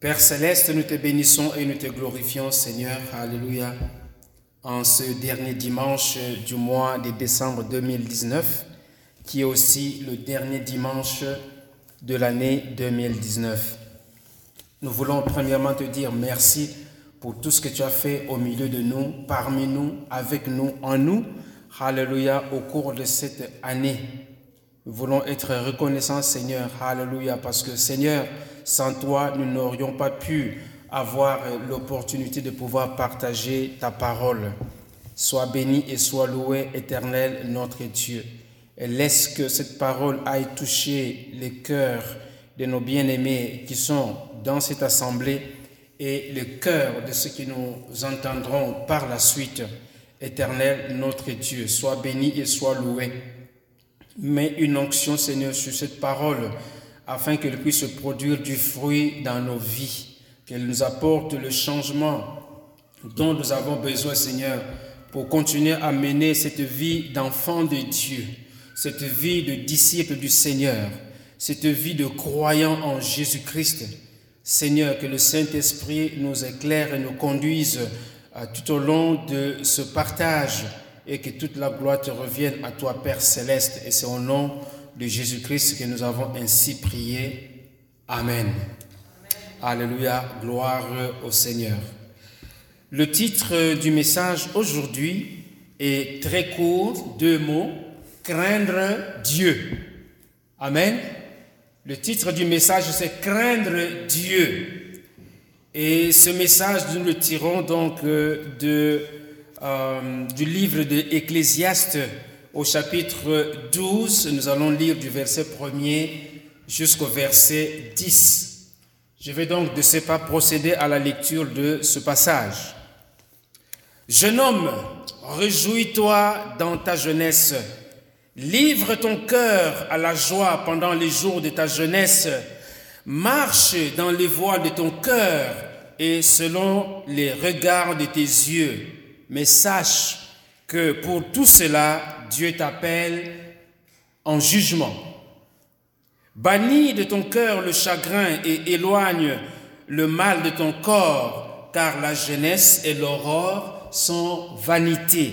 Père céleste, nous te bénissons et nous te glorifions, Seigneur. Alléluia. En ce dernier dimanche du mois de décembre 2019, qui est aussi le dernier dimanche de l'année 2019. Nous voulons premièrement te dire merci pour tout ce que tu as fait au milieu de nous, parmi nous, avec nous, en nous. Alléluia, au cours de cette année. Nous voulons être reconnaissants, Seigneur. Alléluia, parce que, Seigneur, sans toi, nous n'aurions pas pu avoir l'opportunité de pouvoir partager ta parole. Sois béni et sois loué, éternel, notre Dieu. Et laisse que cette parole aille toucher les cœurs de nos bien-aimés qui sont dans cette assemblée et le cœur de ceux qui nous entendront par la suite. Éternel, notre Dieu, sois béni et sois loué. Mets une onction, Seigneur, sur cette parole afin qu'elle puisse produire du fruit dans nos vies, qu'elle nous apporte le changement dont nous avons besoin, Seigneur, pour continuer à mener cette vie d'enfant de Dieu, cette vie de disciple du Seigneur, cette vie de croyant en Jésus-Christ. Seigneur, que le Saint-Esprit nous éclaire et nous conduise tout au long de ce partage et que toute la gloire te revienne à toi, Père céleste. Et c'est au nom de Jésus-Christ que nous avons ainsi prié. Amen. Alléluia, gloire au Seigneur. Le titre du message aujourd'hui est très court, deux mots, craindre Dieu. Amen. Le titre du message, c'est craindre Dieu. Et ce message, nous le tirons donc euh, de, euh, du livre de Ecclésiaste au chapitre 12. Nous allons lire du verset 1er jusqu'au verset 10. Je vais donc de ce pas procéder à la lecture de ce passage. Jeune homme, réjouis-toi dans ta jeunesse. Livre ton cœur à la joie pendant les jours de ta jeunesse. Marche dans les voies de ton cœur et selon les regards de tes yeux. Mais sache que pour tout cela, Dieu t'appelle en jugement. Bannis de ton cœur le chagrin et éloigne le mal de ton corps, car la jeunesse et l'aurore sont vanité.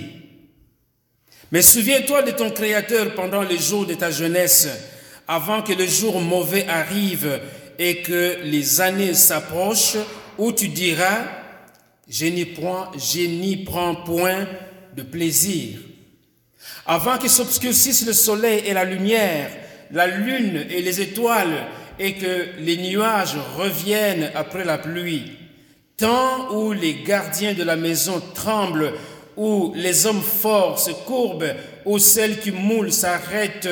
Mais souviens-toi de ton Créateur pendant les jours de ta jeunesse, avant que le jour mauvais arrive et que les années s'approchent, où tu diras, je n'y prends, prends point de plaisir. Avant que s'obscurcisse le soleil et la lumière, la lune et les étoiles, et que les nuages reviennent après la pluie, temps où les gardiens de la maison tremblent, où les hommes forts se courbent, où celles qui moulent s'arrêtent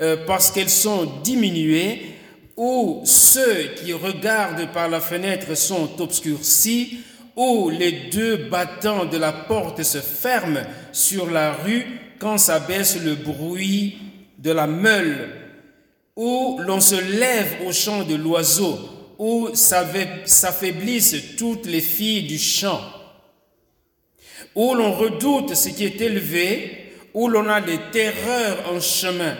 euh, parce qu'elles sont diminuées, où ceux qui regardent par la fenêtre sont obscurcis, où les deux battants de la porte se ferment sur la rue quand s'abaisse le bruit de la meule, où l'on se lève au chant de l'oiseau, où s'affaiblissent toutes les filles du champ, où l'on redoute ce qui est élevé, où l'on a des terreurs en chemin,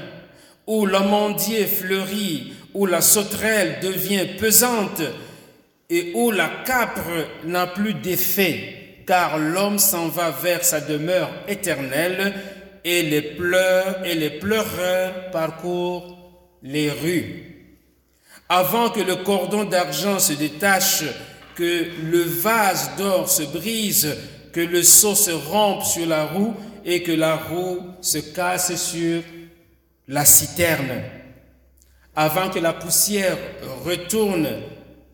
où l'amandier fleurit, où la sauterelle devient pesante, et où la capre n'a plus d'effet, car l'homme s'en va vers sa demeure éternelle, et les pleurs et les pleureurs parcourent les rues. Avant que le cordon d'argent se détache, que le vase d'or se brise, que le seau se rompe sur la roue et que la roue se casse sur la citerne. Avant que la poussière retourne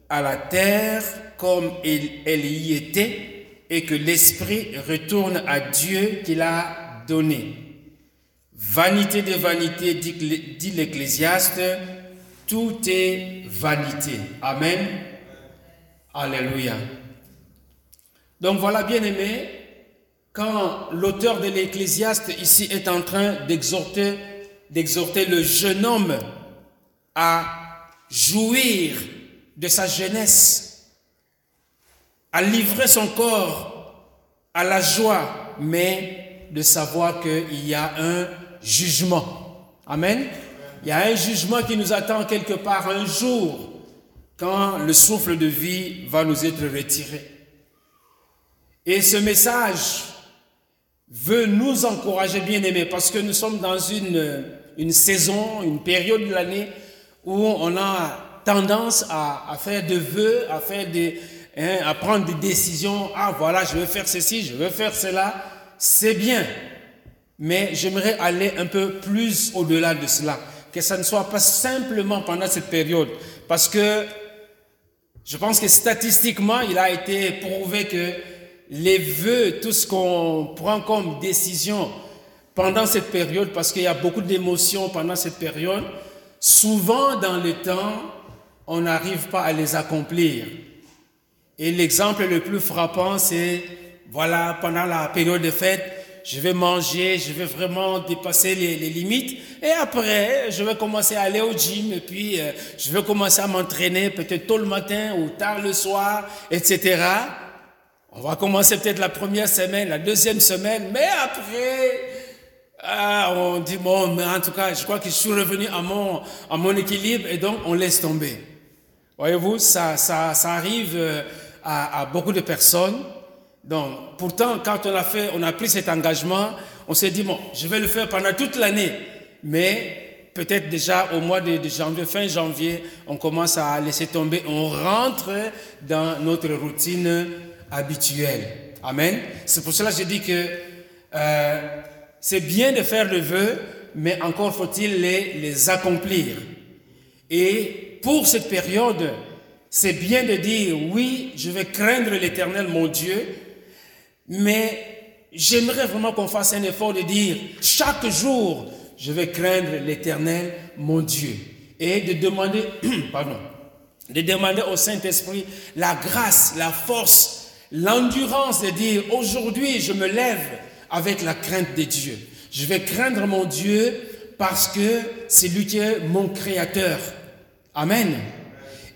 à la terre comme elle, y était et que l'esprit retourne à Dieu qui l'a donné. Vanité de vanité, dit l'Ecclésiaste, tout est vanité. Amen. Alléluia. Donc voilà, bien aimé, quand l'auteur de l'Ecclésiaste ici est en train d'exhorter, d'exhorter le jeune homme à jouir de sa jeunesse, à livrer son corps à la joie, mais de savoir qu'il y a un jugement. Amen. Il y a un jugement qui nous attend quelque part un jour. quand le souffle de vie va nous être retiré. Et ce message veut nous encourager, bien aimés, parce que nous sommes dans une, une saison, une période de l'année où on a tendance à, faire des vœux, à, faire des, hein, à prendre des décisions. Ah voilà, je veux faire ceci, je veux faire cela. C'est bien. Mais j'aimerais aller un peu plus au-delà de cela. Que ça ne soit pas simplement pendant cette période. Parce que je pense que statistiquement, il a été prouvé que les vœux, tout ce qu'on prend comme décision pendant cette période, parce qu'il y a beaucoup d'émotions pendant cette période, souvent dans le temps, on n'arrive pas à les accomplir. Et l'exemple le plus frappant, c'est, voilà, pendant la période de fête, je vais manger, je vais vraiment dépasser les, limites. Et après, je vais commencer à aller au gym et puis euh, je vais commencer à m'entraîner peut-être tôt le matin ou tard le soir, etc. On va commencer peut-être la première semaine, la deuxième semaine, mais après, ah, on dit, bon, mais en tout cas, je crois que je suis revenu à mon, à mon équilibre et donc on laisse tomber. Voyez-vous, ça, ça, ça arrive euh, à, à beaucoup de personnes. Donc, pourtant, quand on a fait, on a pris cet engagement, on s'est dit, bon, je vais le faire pendant toute l'année. Mais peut-être déjà au mois de, janvier, fin janvier, on commence à laisser tomber, on rentre dans notre routine habituel. Amen. C'est pour cela que je dis que euh, c'est bien de faire le vœu, mais encore faut-il les, les accomplir. Et pour cette période, c'est bien de dire, oui, je vais craindre l'Éternel, mon Dieu, mais j'aimerais vraiment qu'on fasse un effort de dire, chaque jour, je vais craindre l'Éternel, mon Dieu. Et de demander, pardon, de demander au Saint-Esprit la grâce, la force l'endurance de dire aujourd'hui je me lève avec la crainte de Dieu. Je vais craindre mon Dieu parce que c'est lui qui est mon créateur. Amen.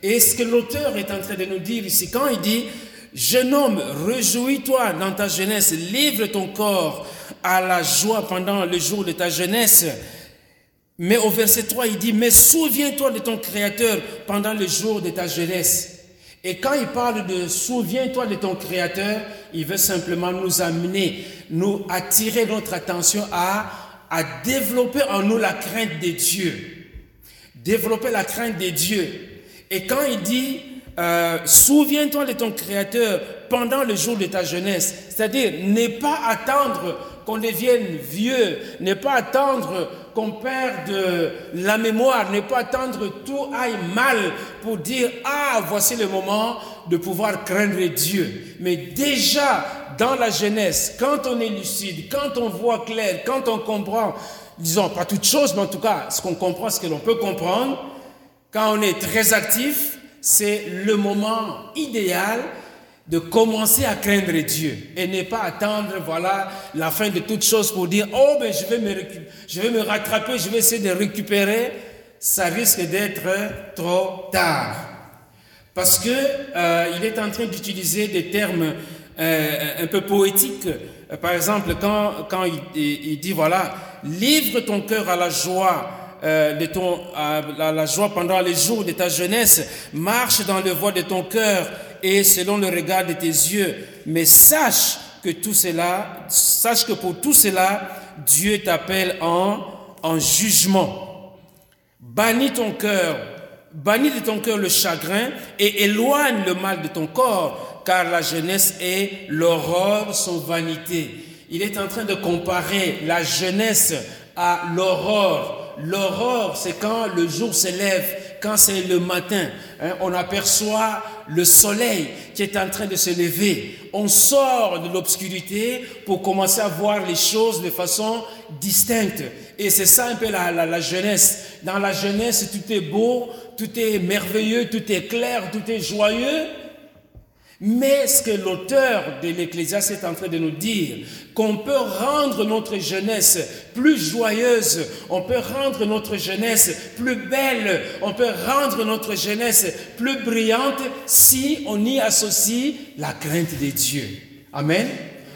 Et ce que l'auteur est en train de nous dire ici, quand il dit, jeune homme, réjouis-toi dans ta jeunesse, livre ton corps à la joie pendant le jour de ta jeunesse. Mais au verset 3, il dit, mais souviens-toi de ton créateur pendant le jour de ta jeunesse. Et quand il parle de souviens-toi de ton Créateur, il veut simplement nous amener, nous attirer notre attention à, à développer en nous la crainte de Dieu. Développer la crainte de Dieu. Et quand il dit euh, souviens-toi de ton Créateur pendant le jour de ta jeunesse, c'est-à-dire ne pas attendre qu'on devienne vieux, ne pas attendre qu'on perde la mémoire, ne pas attendre tout aille mal pour dire, ah, voici le moment de pouvoir craindre Dieu. Mais déjà, dans la jeunesse, quand on est lucide, quand on voit clair, quand on comprend, disons pas toutes choses, mais en tout cas, ce qu'on comprend, ce que l'on peut comprendre, quand on est très actif, c'est le moment idéal de commencer à craindre Dieu et ne pas attendre, voilà, la fin de toutes choses pour dire, oh, ben, je vais me, je vais me rattraper, je vais essayer de récupérer. Ça risque d'être trop tard. Parce que euh, il est en train d'utiliser des termes euh, un peu poétiques. Par exemple, quand, quand il, il dit, voilà, livre ton cœur à la joie euh, à la joie pendant les jours de ta jeunesse, marche dans le voie de ton cœur et selon le regard de tes yeux. Mais sache que sache que pour tout cela, Dieu t'appelle en, en jugement. Bannis ton cœur, bannis de ton cœur le chagrin et éloigne le mal de ton corps, car la jeunesse et l'aurore sont vanité. Il est en train de comparer la jeunesse à l'aurore. L'aurore, c'est quand le jour se lève quand c'est le matin, hein, on aperçoit le soleil qui est en train de se lever. On sort de l'obscurité pour commencer à voir les choses de façon distincte. Et c'est ça un peu la, la, jeunesse. Dans la jeunesse, tout est beau, tout est merveilleux, tout est clair, tout est joyeux. Mais ce que l'auteur de l'Ecclésiaste est en train de nous dire, qu'on peut rendre notre jeunesse plus joyeuse, on peut rendre notre jeunesse plus belle, on peut rendre notre jeunesse plus brillante si on y associe la crainte de Dieu. Amen.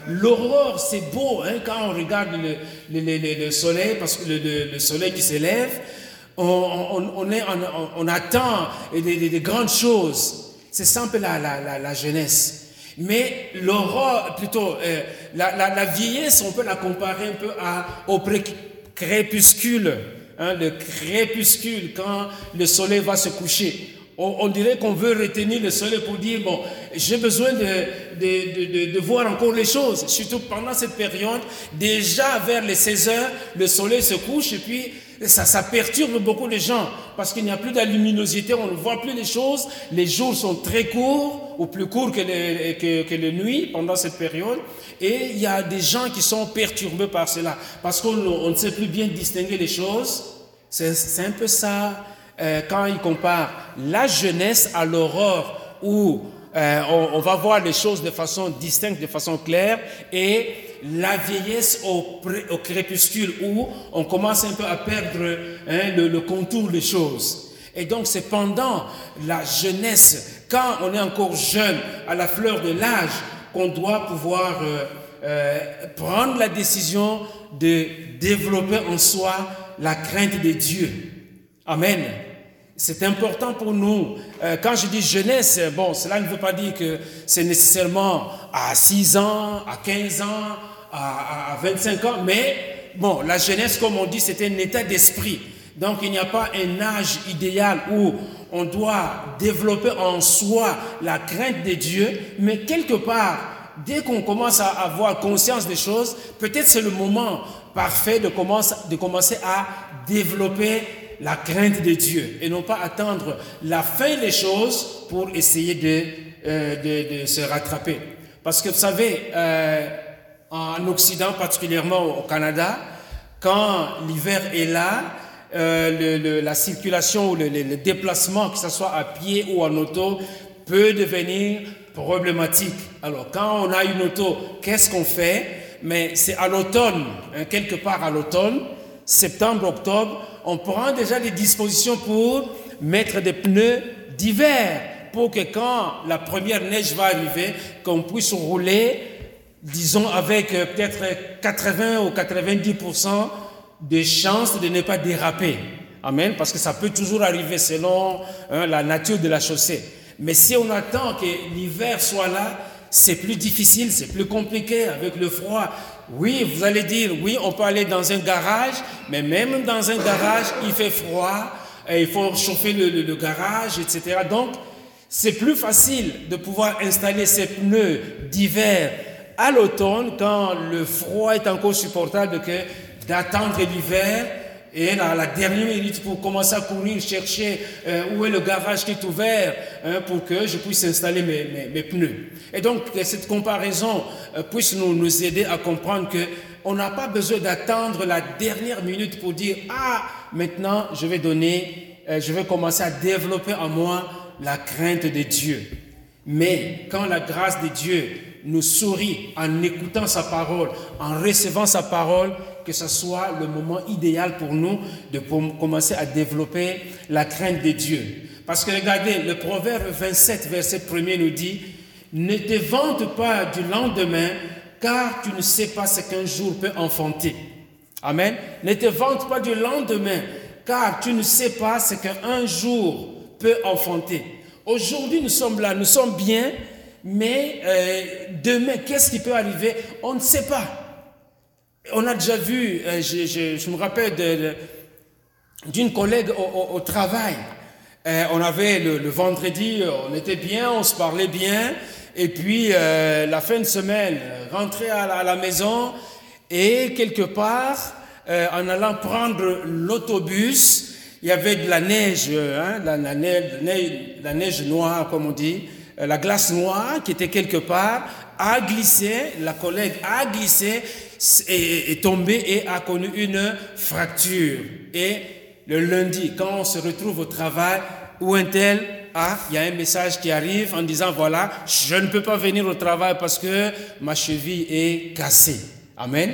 L'aurore, c'est beau hein, quand on regarde le, le, le, soleil, parce que le, soleil qui s'élève, On, on, attend des, grandes choses. C'est simple la, la, la, jeunesse. Mais l'aurore, plutôt, euh, la, vieillesse, on peut la comparer un peu au crépuscule. Hein, le crépuscule, quand le soleil va se coucher on, dirait qu'on veut retenir le soleil pour dire, bon, j'ai besoin de, de, de, voir encore les choses. Surtout pendant cette période, déjà vers les 16 heures, le soleil se couche et puis ça, ça perturbe beaucoup les gens parce qu'il n'y a plus de luminosité, on ne voit plus les choses. Les jours sont très courts ou plus courts que les, que, que les nuits pendant cette période. Et il y a des gens qui sont perturbés par cela parce qu'on ne sait plus bien distinguer les choses. C'est un peu ça euh, quand il compare la jeunesse à l'aurore où euh, on, va voir les choses de façon distincte, de façon claire, et la vieillesse au, crépuscule où on commence un peu à perdre hein, le, contour des choses. Et donc c'est pendant la jeunesse, quand on est encore jeune, à la fleur de l'âge, qu'on doit pouvoir euh, prendre la décision de développer en soi la crainte de Dieu. Amen. C'est important pour nous. Euh, quand je dis jeunesse, bon, cela ne veut pas dire que c'est nécessairement à 6 ans, à 15 ans, à, à 25 ans, mais bon, la jeunesse, comme on dit, c'est un état d'esprit. Donc il n'y a pas un âge idéal où on doit développer en soi la crainte de Dieu, mais quelque part, dès qu'on commence à avoir conscience des choses, peut-être c'est le moment parfait de commencer, de commencer à développer la crainte de Dieu et non pas attendre la fin des choses pour essayer de, euh, de, se rattraper. Parce que vous savez, euh, en Occident, particulièrement au Canada, quand l'hiver est là, euh, la circulation ou le, déplacement, que ce soit à pied ou en auto, peut devenir problématique. Alors, quand on a une auto, qu'est-ce qu'on fait? Mais c'est à l'automne, hein, quelque part à l'automne, septembre, octobre, on prend déjà des dispositions pour mettre des pneus d'hiver pour que quand la première neige va arriver, qu'on puisse rouler, disons, avec euh, peut-être 80 ou 90% de chances de ne pas déraper. Amen. Parce que ça peut toujours arriver selon hein, la nature de la chaussée. Mais si on attend que l'hiver soit là, c'est plus difficile, c'est plus compliqué avec le froid. Oui, vous allez dire, oui, on peut aller dans un garage, mais même dans un garage, il fait froid, il faut chauffer le, garage, etc. Donc, c'est plus facile de pouvoir installer ces pneus d'hiver à l'automne quand le froid est encore supportable que d'attendre l'hiver et à la dernière minute pour commencer à courir, chercher euh, où est le garage qui est ouvert hein, pour que je puisse installer mes, pneus. Et donc, cette comparaison euh, puisse nous, nous aider à comprendre que on n'a pas besoin d'attendre la dernière minute pour dire, ah, maintenant, je vais donner, euh, je vais commencer à développer en moi la crainte de Dieu. Mais quand la grâce de Dieu nous sourit en écoutant sa parole, en recevant sa parole, que ce soit le moment idéal pour nous de commencer à développer la crainte de Dieu. Parce que regardez, le proverbe 27, verset 1 nous dit, ne te vante pas du lendemain, car tu ne sais pas ce qu'un jour peut enfanter. Amen. Ne te vante pas du lendemain, car tu ne sais pas ce qu'un jour peut enfanter. Aujourd'hui, nous sommes là, nous sommes bien, mais euh, demain, qu'est-ce qui peut arriver? On ne sait pas. On a déjà vu, euh, je, me rappelle d'une collègue au, travail. Euh, on avait le, vendredi, on était bien, on se parlait bien. Et puis, euh, la fin de semaine, rentrer à la, maison et quelque part, en allant prendre l'autobus, il y avait de la neige, hein, la, neige, la neige noire, comme on dit, la glace noire qui était quelque part, a glissé, la collègue a glissé est, tombé et a connu une fracture. Et le lundi, quand on se retrouve au travail, où un tel ah, il y a un message qui arrive en disant voilà, je ne peux pas venir au travail parce que ma cheville est cassée. Amen.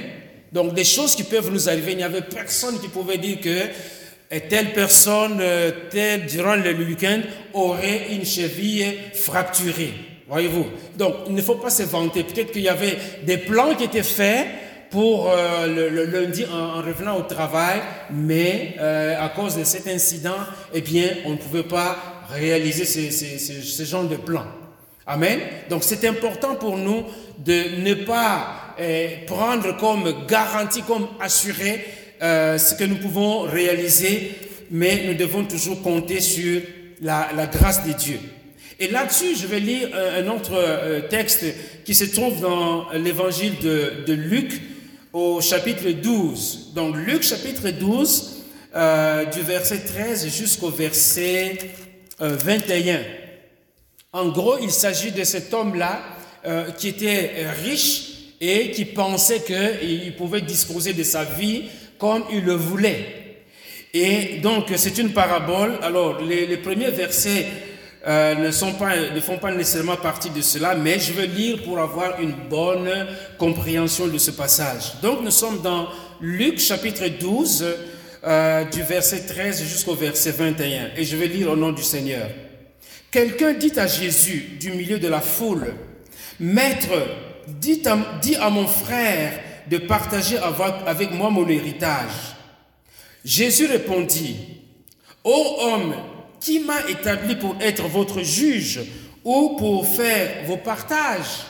Donc des choses qui peuvent nous arriver, il n'y avait personne qui pouvait dire que telle personne, euh, telle, durant le week-end, aurait une cheville fracturée. Voyez-vous Donc il ne faut pas se vanter. Peut-être qu'il y avait des plans qui étaient faits pour euh, le, lundi en, revenant au travail, mais euh, à cause de cet incident, eh bien, on ne pouvait pas réaliser ce, genre de plan. Amen. Donc c'est important pour nous de ne pas prendre comme garantie, comme assuré ce que nous pouvons réaliser, mais nous devons toujours compter sur la, grâce de Dieu. Et là-dessus, je vais lire un, autre euh, texte qui se trouve dans l'évangile de, Luc au chapitre 12. Donc Luc chapitre 12, euh, du verset 13 jusqu'au verset 21. Euh, en gros, il s'agit de cet homme-là qui était riche et qui pensait qu'il pouvait disposer de sa vie comme il le voulait. Et donc, c'est une parabole. Alors, les, premiers versets euh, ne, sont pas, ne font pas nécessairement partie de cela, mais je veux lire pour avoir une bonne compréhension de ce passage. Donc nous sommes dans Luc chapitre 12, euh, du verset 13 jusqu'au verset 21, et je vais lire au nom du Seigneur. Quelqu'un dit à Jésus du milieu de la foule, Maître, dis à mon frère de partager avec moi mon héritage. Jésus répondit, Ô homme, qui m'a établi pour être votre juge ou pour faire vos partages?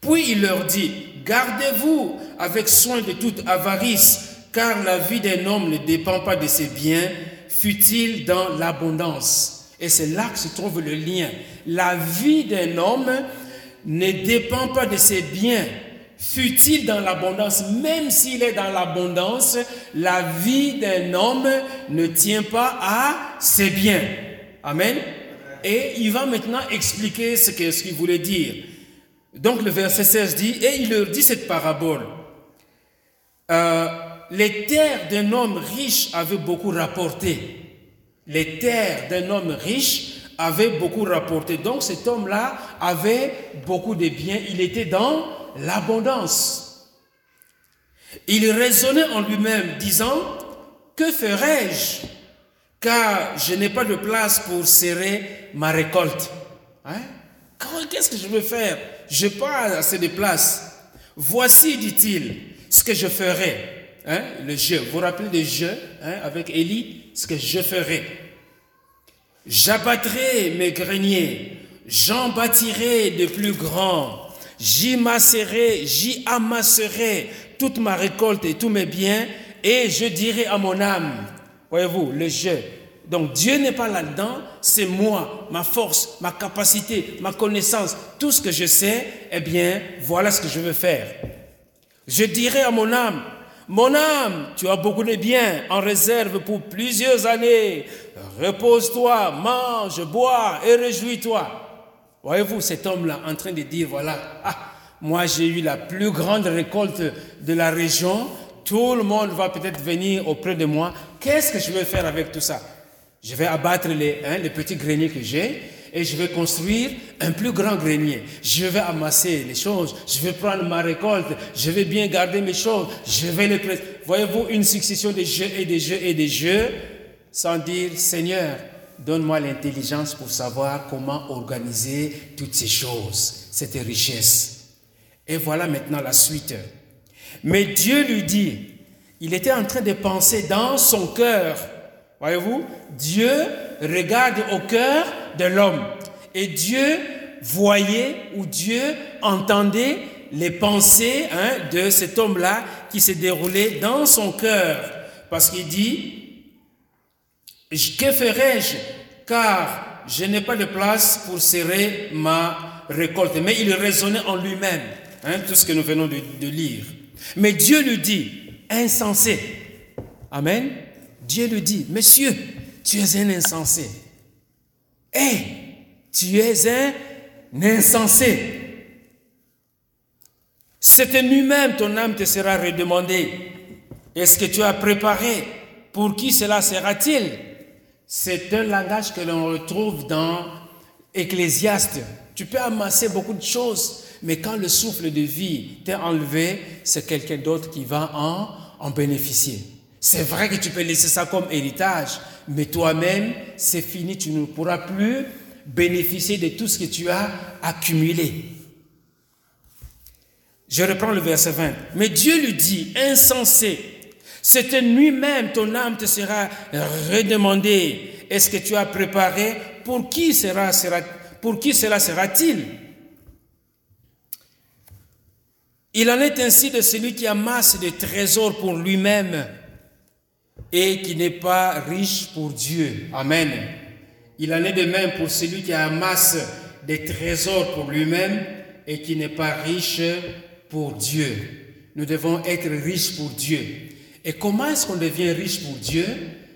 Puis il leur dit, gardez-vous avec soin de toute avarice, car la vie d'un homme ne dépend pas de ses biens, fut-il dans l'abondance. Et c'est là que se trouve le lien. La vie d'un homme ne dépend pas de ses biens, fut-il dans l'abondance, même s'il est dans l'abondance, la vie d'un homme ne tient pas à ses biens. Amen. Et il va maintenant expliquer ce qu'il voulait dire. Donc le verset 16 dit, et il leur dit cette parabole. Euh, les terres d'un homme riche avaient beaucoup rapporté. Les terres d'un homme riche avaient beaucoup rapporté. Donc cet homme-là avait beaucoup de biens. Il était dans l'abondance. Il raisonnait en lui-même, disant, que ferai-je? Car je n'ai pas de place pour serrer ma récolte. Hein? Qu'est-ce que je veux faire? Je n'ai pas assez de place. Voici, dit-il, ce que je ferai. Hein? Le jeu. Vous vous rappelez le jeu hein, avec Élie? Ce que je ferai. J'abattrai mes greniers, j'en bâtirai de plus grands j'y masserai, j'y amasserai toute ma récolte et tous mes biens, et je dirai à mon âme, voyez-vous, le jeu. Donc Dieu n'est pas là-dedans, c'est moi, ma force, ma capacité, ma connaissance, tout ce que je sais, eh bien, voilà ce que je veux faire. Je dirai à mon âme, mon âme, tu as beaucoup de biens en réserve pour plusieurs années. Repose-toi, mange, bois et réjouis-toi. Voyez-vous cet homme-là en train de dire, voilà, ah, moi j'ai eu la plus grande récolte de la région, tout le monde va peut-être venir auprès de moi, qu'est-ce que je vais faire avec tout ça? Je vais abattre les, hein, les petits greniers que j'ai et je vais construire un plus grand grenier. Je vais amasser les choses, je vais prendre ma récolte, je vais bien garder mes choses, je vais les... Voyez-vous une succession de jeux et de jeux et de jeux sans dire, Seigneur, donne-moi l'intelligence pour savoir comment organiser toutes ces choses, cette richesse. Et voilà maintenant la suite. Mais Dieu lui dit, il était en train de penser dans son cœur. Voyez-vous, Dieu regarde au cœur de l'homme. Et Dieu voyait ou Dieu entendait les pensées hein, de cet homme-là qui s'est déroulé dans son cœur. Parce qu'il dit, que ferai-je? Car je n'ai pas de place pour serrer ma récolte. Mais il raisonnait en lui-même, hein, tout ce que nous venons de, lire. Mais Dieu lui dit, insensé. Amen. Dieu lui dit, monsieur, tu es un insensé. Hé, tu es un insensé. C'est lui-même ton âme te sera redemandée. Est-ce que tu as préparé? Pour qui cela sera-t-il? C'est un langage que l'on retrouve dans Ecclésiaste. Tu peux amasser beaucoup de choses, mais quand le souffle de vie t'est enlevé, c'est quelqu'un d'autre qui va en, en bénéficier. C'est vrai que tu peux laisser ça comme héritage, mais toi-même, c'est fini, tu ne pourras plus bénéficier de tout ce que tu as accumulé. Je reprends le verset 20. Mais Dieu lui dit, insensé, cette nuit même ton âme te sera redemandée. Est-ce que tu as préparé? Pour qui, sera, pour qui cela sera-t-il? Il en est ainsi de celui qui amasse des trésors pour lui-même et qui n'est pas riche pour Dieu. Amen. Il en est de même pour celui qui amasse des trésors pour lui-même et qui n'est pas riche pour Dieu. Nous devons être riches pour Dieu. Et comment est-ce qu'on devient riche pour Dieu?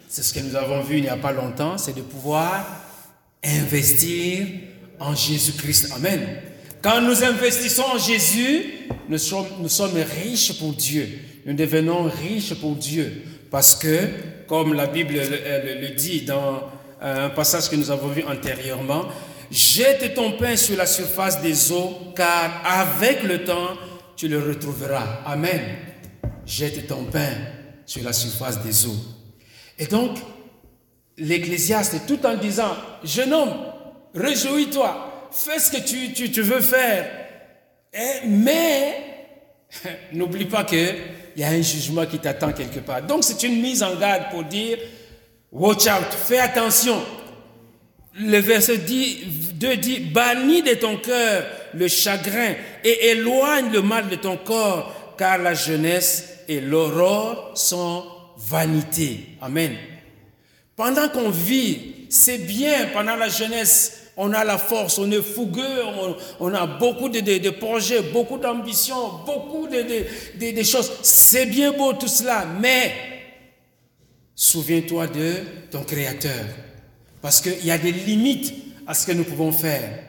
C'est ce que nous avons vu il n'y a pas longtemps, c'est de pouvoir investir en Jésus-Christ. Amen. Quand nous investissons en Jésus, nous sommes, riches pour Dieu. Nous devenons riches pour Dieu. Parce que, comme la Bible le, le dit dans euh, un passage que nous avons vu antérieurement, jette ton pain sur la surface des eaux, car avec le temps, tu le retrouveras. Amen. Jette ton pain sur la surface des eaux. Et donc, l'Ecclésiaste, tout en disant, jeune homme, réjouis-toi, fais ce que tu, veux faire. Et, mais, n'oublie pas qu'il y a un jugement qui t'attend quelque part. Donc, c'est une mise en garde pour dire, watch out, fais attention. Le verset 2 dit, bannis de ton cœur le chagrin et éloigne le mal de ton corps, car la jeunesse et l'aurore sont vanité. Amen. Pendant qu'on vit, c'est bien pendant la jeunesse, on a la force, on est fougueux, on, a beaucoup de, projets, beaucoup d'ambitions, beaucoup de, choses. C'est bien beau tout cela, mais souviens-toi de ton Créateur. Parce qu'il y a des limites à ce que nous pouvons faire.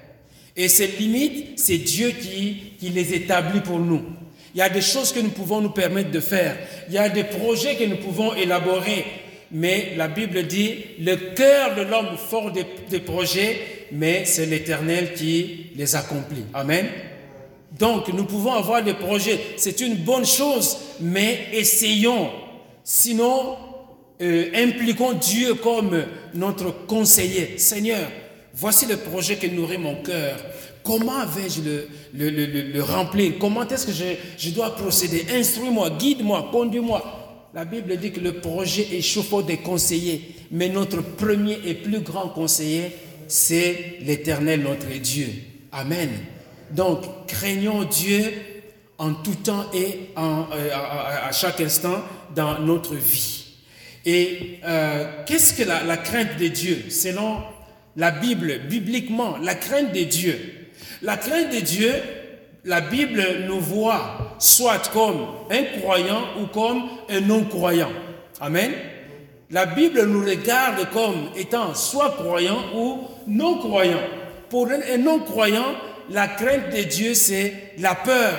Et ces limites, c'est Dieu qui les établit pour nous. Il y a des choses que nous pouvons nous permettre de faire. Il y a des projets que nous pouvons élaborer. Mais la Bible dit, le cœur de l'homme fort des, projets, mais c'est l'Éternel qui les accomplit. Amen. Donc, nous pouvons avoir des projets. C'est une bonne chose, mais essayons. Sinon, euh, impliquons Dieu comme notre conseiller. Seigneur, voici le projet que nourrit mon cœur. Comment vais-je le, le, le, le, remplir? Comment est-ce que je, dois procéder? Instruis-moi, guide-moi, conduis-moi. La Bible dit que le projet est chauffe des conseillers, mais notre premier et plus grand conseiller, c'est l'Éternel, notre Dieu. Amen. Donc, craignons Dieu en tout temps et euh, à, chaque instant dans notre vie. Et euh, qu'est-ce que la crainte de Dieu? Selon la Bible, bibliquement, la crainte de Dieu, la crainte de Dieu, la Bible nous voit soit comme un croyant ou comme un non-croyant. Amen. La Bible nous regarde comme étant soit croyant ou non-croyant. Pour un non-croyant, la crainte de Dieu, c'est la peur.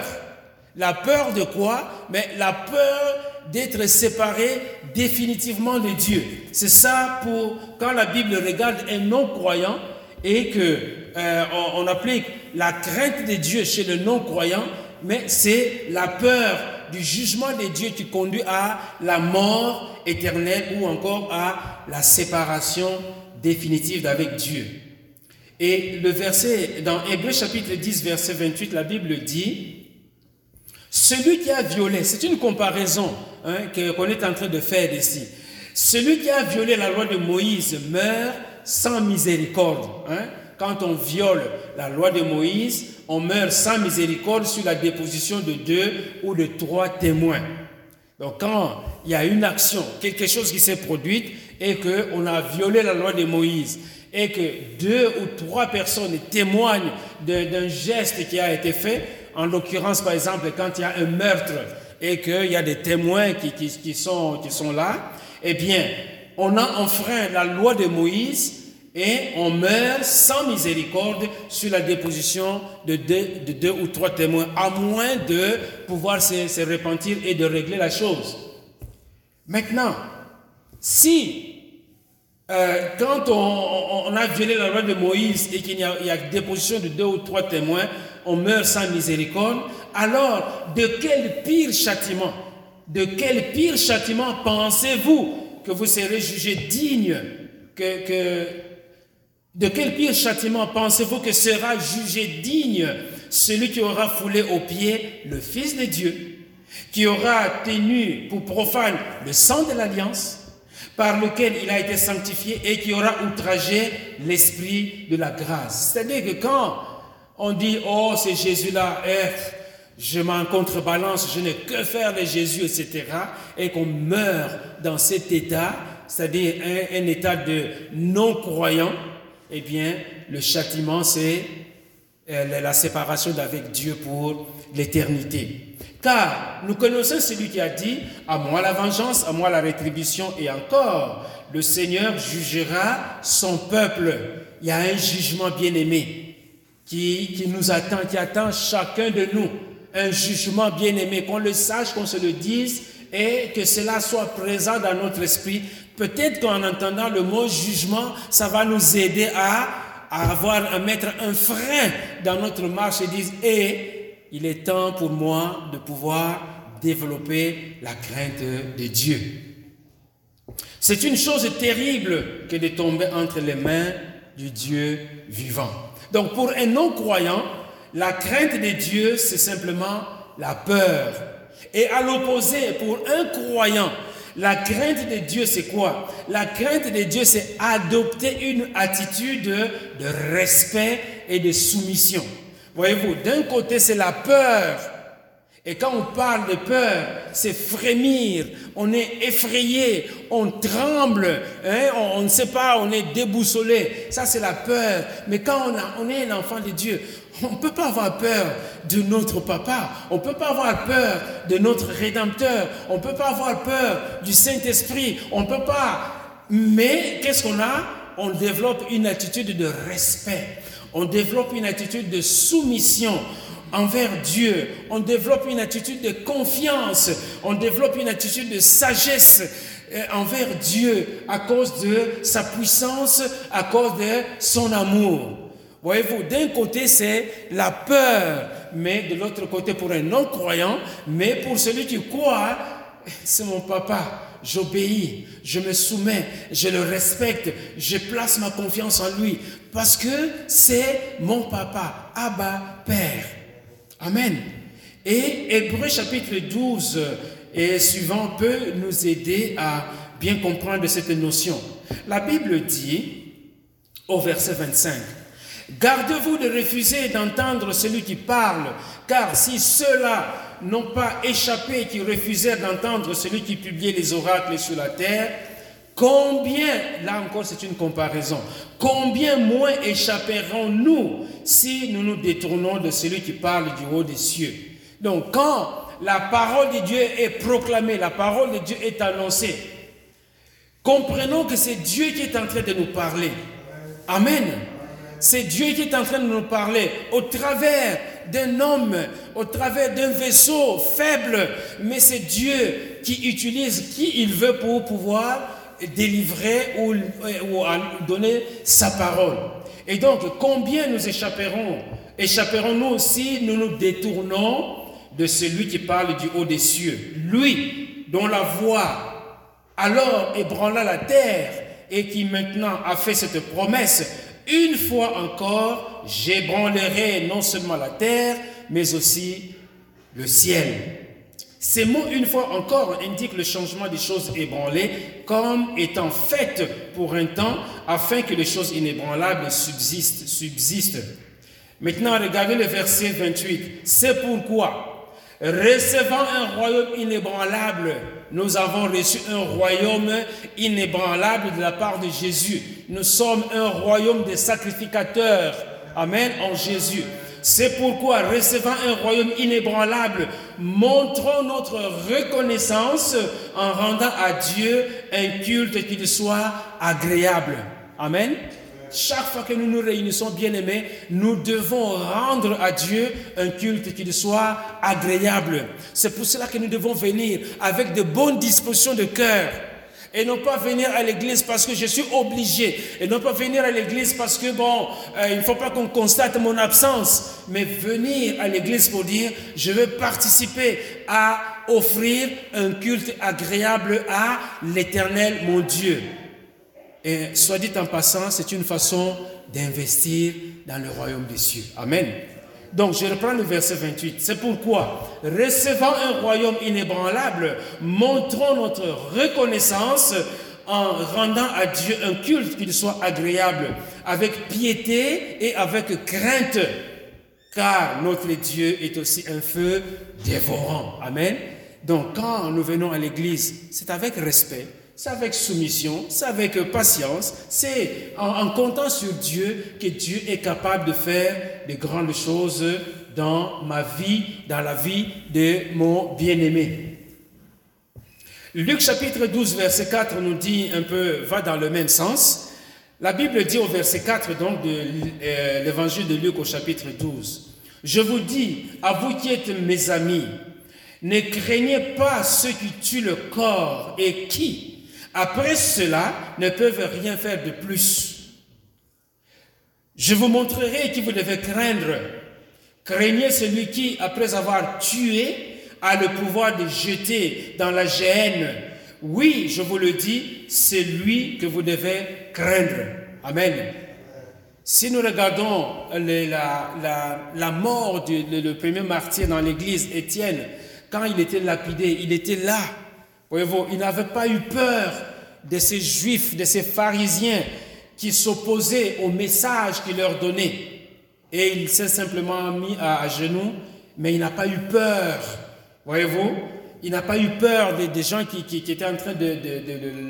La peur de quoi? Mais la peur d'être séparé définitivement de Dieu. C'est ça pour quand la Bible regarde un non-croyant et que euh, on, applique la crainte de Dieu chez le non-croyant, mais c'est la peur du jugement de Dieu qui conduit à la mort éternelle ou encore à la séparation définitive d'avec Dieu. Et le verset, dans Hébreu chapitre 10, verset 28, la Bible dit, celui qui a violé, c'est une comparaison hein, qu'on est en train de faire ici, celui qui a violé la loi de Moïse meurt sans miséricorde. Hein? Quand on viole la loi de Moïse, on meurt sans miséricorde sur la déposition de deux ou de trois témoins. Donc quand il y a une action, quelque chose qui s'est produite et qu'on a violé la loi de Moïse et que deux ou trois personnes témoignent d'un geste qui a été fait, en l'occurrence par exemple quand il y a un meurtre et qu'il y a des témoins qui, sont, là, eh bien, on a enfreint la loi de Moïse et on meurt sans miséricorde sur la déposition de deux, de deux ou trois témoins, à moins de pouvoir se, se, repentir et de régler la chose. Maintenant, si euh, quand on, a violé la loi de Moïse et qu'il y, a déposition de deux ou trois témoins, on meurt sans miséricorde, alors de quel pire châtiment, de quel pire châtiment pensez-vous que vous serez jugé digne de quel pire châtiment pensez-vous que sera jugé digne celui qui aura foulé aux pieds le Fils de Dieu, qui aura tenu pour profane le sang de l'alliance, par lequel il a été sanctifié et qui aura outragé l'esprit de la grâce? C'est-à-dire que quand on dit, oh, c'est Jésus-là, eh, je m'en contrebalance, je n'ai que faire de Jésus, etc., et qu'on meurt dans cet état, c'est-à-dire un, état de non-croyant, eh bien, le châtiment, c'est euh, la séparation d'avec Dieu pour l'éternité. Car nous connaissons celui qui a dit, à moi la vengeance, à moi la rétribution, et encore, le Seigneur jugera son peuple. Il y a un jugement bien-aimé qui, nous attend, qui attend chacun de nous. Un jugement bien-aimé, qu'on le sache, qu'on se le dise, et que cela soit présent dans notre esprit. Peut-être qu'en entendant le mot jugement, ça va nous aider à, à avoir, à mettre un frein dans notre marche et dire, et il est temps pour moi de pouvoir développer la crainte de Dieu. C'est une chose terrible que de tomber entre les mains du Dieu vivant. Donc pour un non-croyant, la crainte de Dieu, c'est simplement la peur. Et à l'opposé, pour un croyant, la crainte de Dieu, c'est quoi? La crainte de Dieu, c'est adopter une attitude de respect et de soumission. Voyez-vous, d'un côté, c'est la peur. Et quand on parle de peur, c'est frémir, on est effrayé, on tremble, hein, on, ne sait pas, on est déboussolé. Ça, c'est la peur. Mais quand on, on est un enfant de Dieu, on ne peut pas avoir peur de notre papa, on ne peut pas avoir peur de notre rédempteur, on ne peut pas avoir peur du Saint-Esprit, on ne peut pas. Mais qu'est-ce qu'on a? On développe une attitude de respect. On développe une attitude de soumission envers Dieu, on développe une attitude de confiance, on développe une attitude de sagesse euh, envers Dieu à cause de sa puissance, à cause de son amour. Voyez-vous, d'un côté c'est la peur, mais de l'autre côté pour un non-croyant, mais pour celui qui croit, c'est mon papa, j'obéis, je me soumets, je le respecte, je place ma confiance en lui, parce que c'est mon papa, Abba, Père. Amen. Et Hébreu chapitre 12 et suivant peut nous aider à bien comprendre cette notion. La Bible dit au verset 25, Gardez-vous de refuser d'entendre celui qui parle, car si ceux-là n'ont pas échappé, qui refusèrent d'entendre celui qui publiait les oracles sur la terre, combien, là encore c'est une comparaison, combien moins échapperons-nous si nous nous détournons de celui qui parle du haut des cieux? Donc quand la parole de Dieu est proclamée, la parole de Dieu est annoncée, comprenons que c'est Dieu qui est en train de nous parler. Amen. C'est Dieu qui est en train de nous parler au travers d'un homme, au travers d'un vaisseau faible, mais c'est Dieu qui utilise qui il veut pour pouvoir délivrer ou, ou donner sa parole. Et donc, combien nous échapperons? Échapperons-nous si nous nous détournons de celui qui parle du haut des cieux Lui, dont la voix alors ébranla la terre et qui maintenant a fait cette promesse une fois encore, j'ébranlerai non seulement la terre, mais aussi le ciel. Ces mots, une fois encore, indiquent le changement des choses ébranlées comme étant faites pour un temps afin que les choses inébranlables subsistent. subsistent. Maintenant, regardez le verset 28. C'est pourquoi, recevant un royaume inébranlable, nous avons reçu un royaume inébranlable de la part de Jésus. Nous sommes un royaume de sacrificateurs. Amen, en Jésus. C'est pourquoi, recevant un royaume inébranlable, montrons notre reconnaissance en rendant à Dieu un culte qui soit agréable. Amen. Chaque fois que nous nous réunissons, bien-aimés, nous devons rendre à Dieu un culte qui soit agréable. C'est pour cela que nous devons venir avec de bonnes dispositions de cœur. Et non pas venir à l'église parce que je suis obligé. Et non pas venir à l'église parce que, bon, euh, il ne faut pas qu'on constate mon absence. Mais venir à l'église pour dire, je veux participer à offrir un culte agréable à l'éternel, mon Dieu. Et soit dit en passant, c'est une façon d'investir dans le royaume des cieux. Amen. Donc je reprends le verset 28. C'est pourquoi, recevant un royaume inébranlable, montrons notre reconnaissance en rendant à Dieu un culte qui soit agréable, avec piété et avec crainte, car notre Dieu est aussi un feu dévorant. Amen. Donc quand nous venons à l'église, c'est avec respect, c'est avec soumission, c'est avec patience, c'est en, comptant sur Dieu que Dieu est capable de faire de grandes choses dans ma vie, dans la vie de mon bien-aimé. Luc chapitre 12, verset 4 nous dit un peu, va dans le même sens. La Bible dit au verset 4 donc de euh, l'évangile de Luc au chapitre 12, Je vous dis, à vous qui êtes mes amis, ne craignez pas ceux qui tuent le corps et qui, après cela, ne peuvent rien faire de plus. Je vous montrerai qui vous devez craindre. Craignez celui qui, après avoir tué, a le pouvoir de jeter dans la géhenne. Oui, je vous le dis, c'est lui que vous devez craindre. Amen. Si nous regardons la, mort du premier martyr dans l'église, Étienne, quand il était lapidé, il était là. Voyez-vous, il n'avait pas eu peur de ces juifs, de ces pharisiens qui s'opposaient au message qu'il leur donnait. Et il s'est simplement mis à, genoux, mais il n'a pas eu peur. Voyez-vous, il n'a pas eu peur des, gens qui, étaient en train de,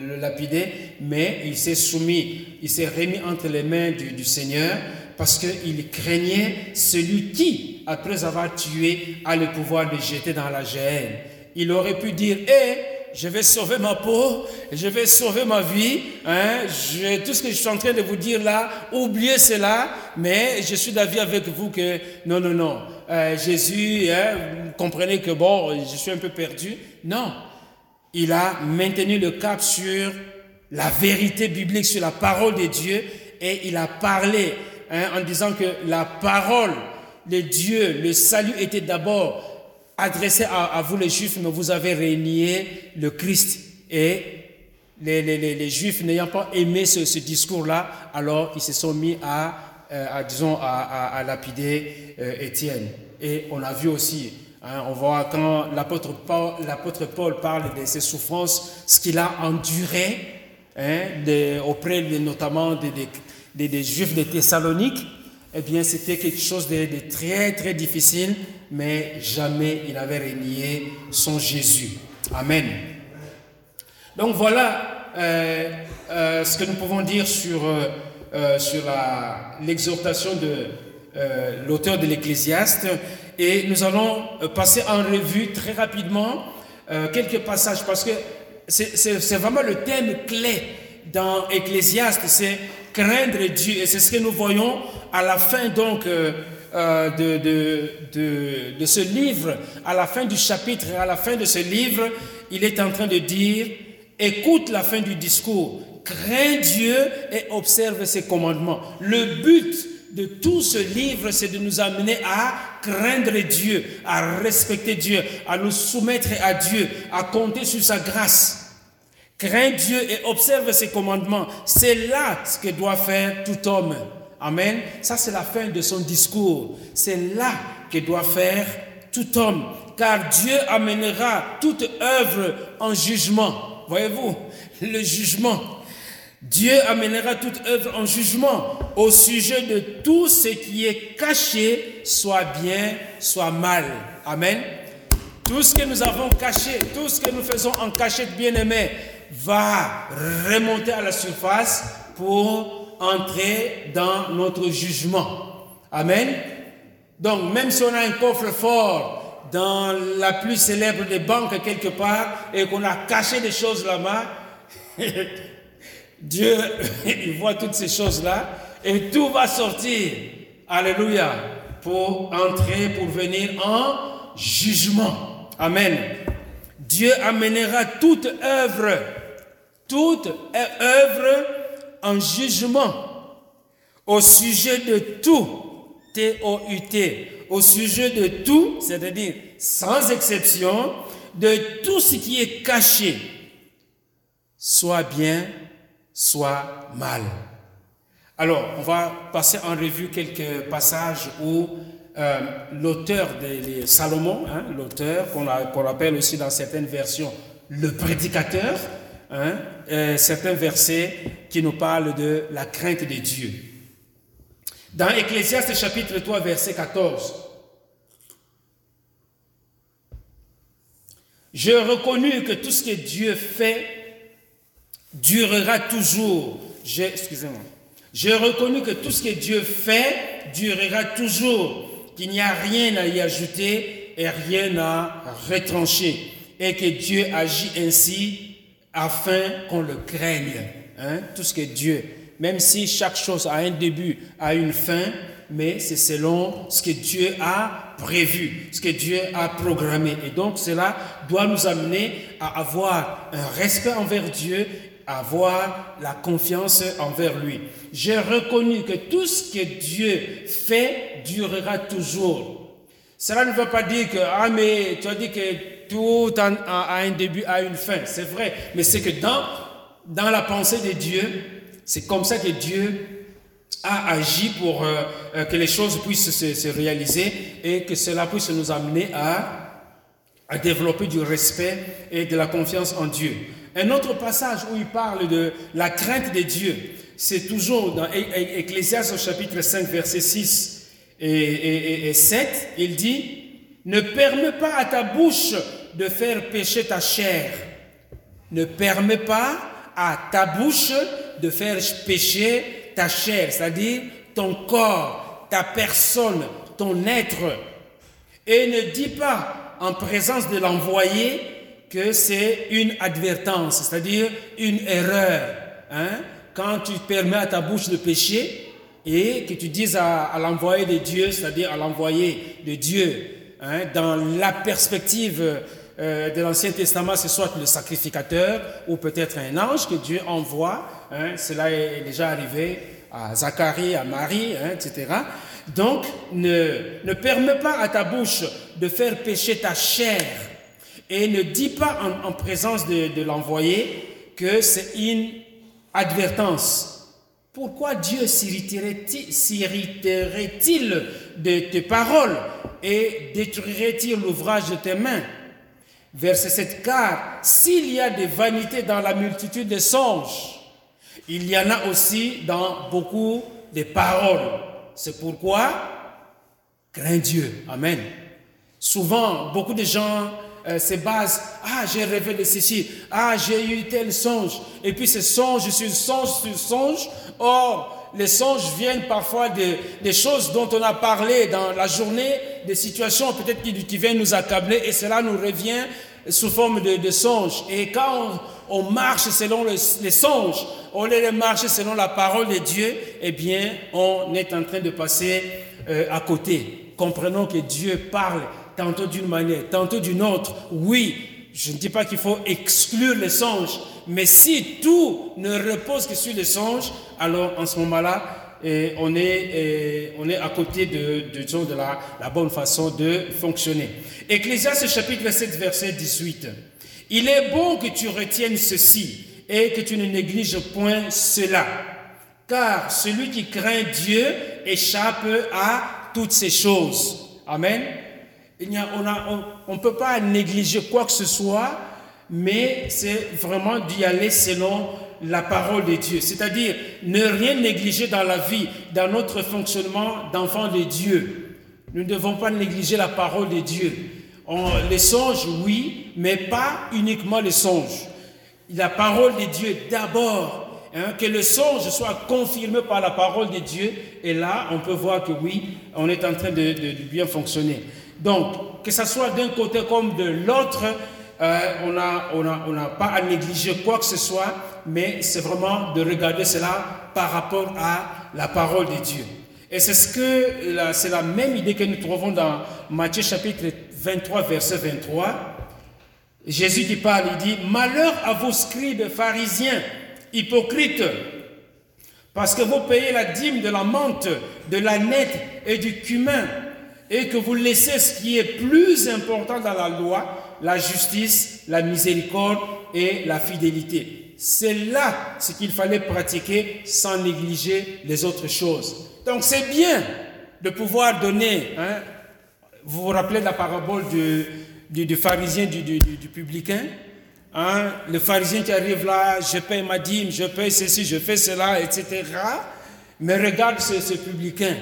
le lapider, mais il s'est soumis, il s'est remis entre les mains du Seigneur parce qu'il craignait celui qui, après avoir tué, a le pouvoir de jeter dans la gêne. Il aurait pu dire, hé, je vais sauver ma peau, je vais sauver ma vie. Hein, tout ce que je suis en train de vous dire là, oubliez cela, mais je suis d'avis avec vous que non, non, non. Euh, Jésus, hein, vous comprenez que bon, je suis un peu perdu. Non, il a maintenu le cap sur la vérité biblique, sur la parole de Dieu, et il a parlé Hein, en disant que la parole de Dieu, le salut était d'abord adressé à, vous les Juifs, mais vous avez régné le Christ. Et les, les, Juifs n'ayant pas aimé ce, discours-là, alors ils se sont mis à, euh, disons, à, lapider euh, Étienne. Et on a vu aussi, hein, on voit quand l'apôtre Paul, parle de ses souffrances, ce qu'il a enduré hein, auprès notamment des, des, Juifs de Thessalonique, eh bien, c'était quelque chose de, très, très difficile, mais jamais il n'avait renié son Jésus. Amen. Donc voilà euh, euh, ce que nous pouvons dire sur, euh, sur l'exhortation de l'auteur de l'Ecclésiaste. Et nous allons passer en revue très rapidement quelques passages, parce que c'est vraiment le thème clé dans Ecclésiaste, c'est craindre Dieu. Et c'est ce que nous voyons à la fin donc euh, euh, de, ce livre, à la fin du chapitre, à la fin de ce livre, il est en train de dire, écoute la fin du discours, crains Dieu et observe ses commandements. Le but de tout ce livre, c'est de nous amener à craindre Dieu, à respecter Dieu, à nous soumettre à Dieu, à compter sur sa grâce. Crains Dieu et observe ses commandements. C'est là ce que doit faire tout homme. Amen. Ça, c'est la fin de son discours. C'est là que doit faire tout homme. Car Dieu amènera toute œuvre en jugement. Voyez-vous, le jugement. Dieu amènera toute œuvre en jugement au sujet de tout ce qui est caché, soit bien, soit mal. Amen. Tout ce que nous avons caché, tout ce que nous faisons en cachette, bien aimé, va remonter à la surface pour entrer dans notre jugement. Amen. Donc, même si on a un coffre fort dans la plus célèbre des banques quelque part et qu'on a caché des choses là-bas, Dieu, voit toutes ces choses-là et tout va sortir. Alléluia. Pour entrer, pour venir en jugement. Amen. Dieu amènera toute œuvre toute œuvre en jugement. Au sujet de tout, T-O-U-T, au sujet de tout, c'est-à-dire sans exception, de tout ce qui est caché, soit bien, soit mal. Alors, on va passer en revue quelques passages où euh, l'auteur de Salomon, hein, l'auteur qu'on appelle aussi dans certaines versions le prédicateur, hein, euh, certains versets qui nous parlent de la crainte de Dieu. Dans Ecclésiaste chapitre 3, verset 14, Je reconnus que tout ce que Dieu fait durera toujours. Excusez-moi. J'ai reconnu que tout ce que Dieu fait durera toujours, qu'il n'y a rien à y ajouter et rien à retrancher, et que Dieu agit ainsi afin qu'on le craigne. Hein? Tout ce que Dieu, même si chaque chose a un début, a une fin, mais c'est selon ce que Dieu a prévu, ce que Dieu a programmé. Et donc cela doit nous amener à avoir un respect envers Dieu, à avoir la confiance envers lui. J'ai reconnu que tout ce que Dieu fait durera toujours. Cela ne veut pas dire que, ah mais tu as dit que tout a, un début, a une fin. C'est vrai, mais c'est que dans, dans la pensée de Dieu, c'est comme ça que Dieu a agi pour euh, euh, que les choses puissent se, réaliser et que cela puisse nous amener à, à développer du respect et de la confiance en Dieu. Un autre passage où il parle de la crainte de Dieu, c'est toujours dans Ecclésiaste chapitre 5, verset 6 et, et 7. Il dit, ne permets pas à ta bouche de faire pécher ta chair. Ne permets pas à ta bouche de faire pécher ta chair, c'est-à-dire ton corps, ta personne, ton être. Et ne dis pas en présence de l'envoyé que c'est une advertence, c'est-à-dire une erreur. Hein? Quand tu permets à ta bouche de pécher et que tu dises à, l'envoyé de Dieu, c'est-à-dire à, l'envoyé de Dieu, hein, dans la perspective euh, de l'Ancien Testament, c'est soit le sacrificateur ou peut-être un ange que Dieu envoie. Hein, cela est déjà arrivé à Zacharie, à Marie, hein, etc. Donc, ne, ne permets pas à ta bouche de faire pécher ta chair et ne dis pas en, présence de, l'envoyé que c'est une advertance. Pourquoi Dieu s'irriterait-il de tes paroles et détruirait-il l'ouvrage de tes mains? Verset 7, car s'il y a des vanités dans la multitude des songes, il y en a aussi dans beaucoup de paroles. C'est pourquoi crains Dieu. Amen. Souvent, beaucoup de gens euh, se basent, ah, j'ai rêvé de ceci, ah, j'ai eu tel songe, et puis ce songe sur songe sur songe. Or, les songes viennent parfois de, des choses dont on a parlé dans la journée, des situations peut-être qui, qui, viennent nous accabler, et cela nous revient sous forme de, de songe. Et quand on, marche selon les songes, au lieu de marcher selon la parole de Dieu, eh bien, on est en train de passer euh, à côté. Comprenons que Dieu parle tantôt d'une manière, tantôt d'une autre. Oui, je ne dis pas qu'il faut exclure les songes, mais si tout ne repose que sur les songes, alors en ce moment-là, et on est, on est à côté de, de, la, la, bonne façon de fonctionner. Ecclésiaste chapitre 7, verset 18. Il est bon que tu retiennes ceci et que tu ne négliges point cela, car celui qui craint Dieu échappe à toutes ces choses. Amen. On ne peut pas négliger quoi que ce soit, mais c'est vraiment d'y aller selon la parole de Dieu. C'est-à-dire ne rien négliger dans la vie, dans notre fonctionnement d'enfant de Dieu. Nous ne devons pas négliger la parole de Dieu. Les songes, oui, mais pas uniquement les songes. La parole de Dieu d'abord. Hein, que le songe soit confirmé par la parole de Dieu. Et là, on peut voir que oui, on est en train de, de bien fonctionner. Donc, que ce soit d'un côté comme de l'autre, euh, on n'a on on pas à négliger quoi que ce soit, mais c'est vraiment de regarder cela par rapport à la parole de Dieu. Et c'est ce la même idée que nous trouvons dans Matthieu chapitre 23, verset 23. Jésus qui parle, il dit, Malheur à vos scribes pharisiens, hypocrites, parce que vous payez la dîme de la menthe, de la nette et du cumin, et que vous laissez ce qui est plus important dans la loi, la justice, la miséricorde et la fidélité. C'est là ce qu'il fallait pratiquer sans négliger les autres choses. Donc c'est bien de pouvoir donner. Hein, vous vous rappelez de la parabole du, du, pharisien, du, du, du publicain hein, Le pharisien qui arrive là, je paye ma dîme, je paye ceci, je fais cela, etc. Mais regarde ce, ce publicain,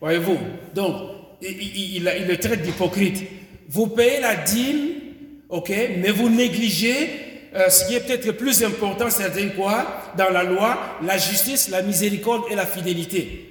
voyez-vous. Donc, il, il, il le traite d'hypocrite. Vous payez la dîme, ok, mais vous négligez euh, ce qui est peut-être plus important, c'est quoi? Dans la loi, la justice, la miséricorde et la fidélité.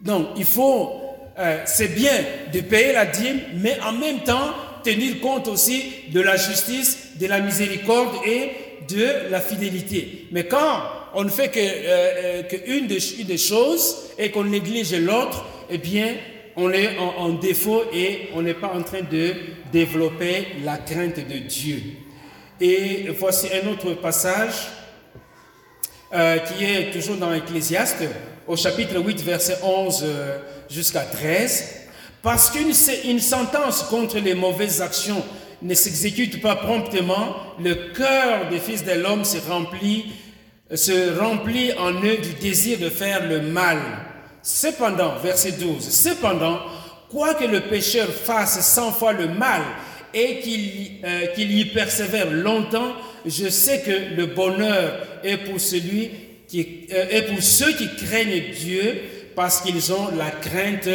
Donc, il faut, euh, c'est bien de payer la dîme, mais en même temps, tenir compte aussi de la justice, de la miséricorde et de la fidélité. Mais quand on ne fait qu'une euh, que des, des, choses et qu'on néglige l'autre, eh bien, on est en, défaut et on n'est pas en train de développer la crainte de Dieu. Et voici un autre passage euh, qui est toujours dans Ecclésiaste, au chapitre 8, verset 11 euh, jusqu'à 13. Parce qu'une une sentence contre les mauvaises actions ne s'exécute pas promptement, le cœur des fils de l'homme se remplit, se remplit en eux du désir de faire le mal. Cependant, verset 12, cependant, quoique le pécheur fasse cent fois le mal et euh, qu'il y persévère longtemps, je sais que le bonheur est pour celui qui euh, est pour ceux qui craignent Dieu parce qu'ils ont la crainte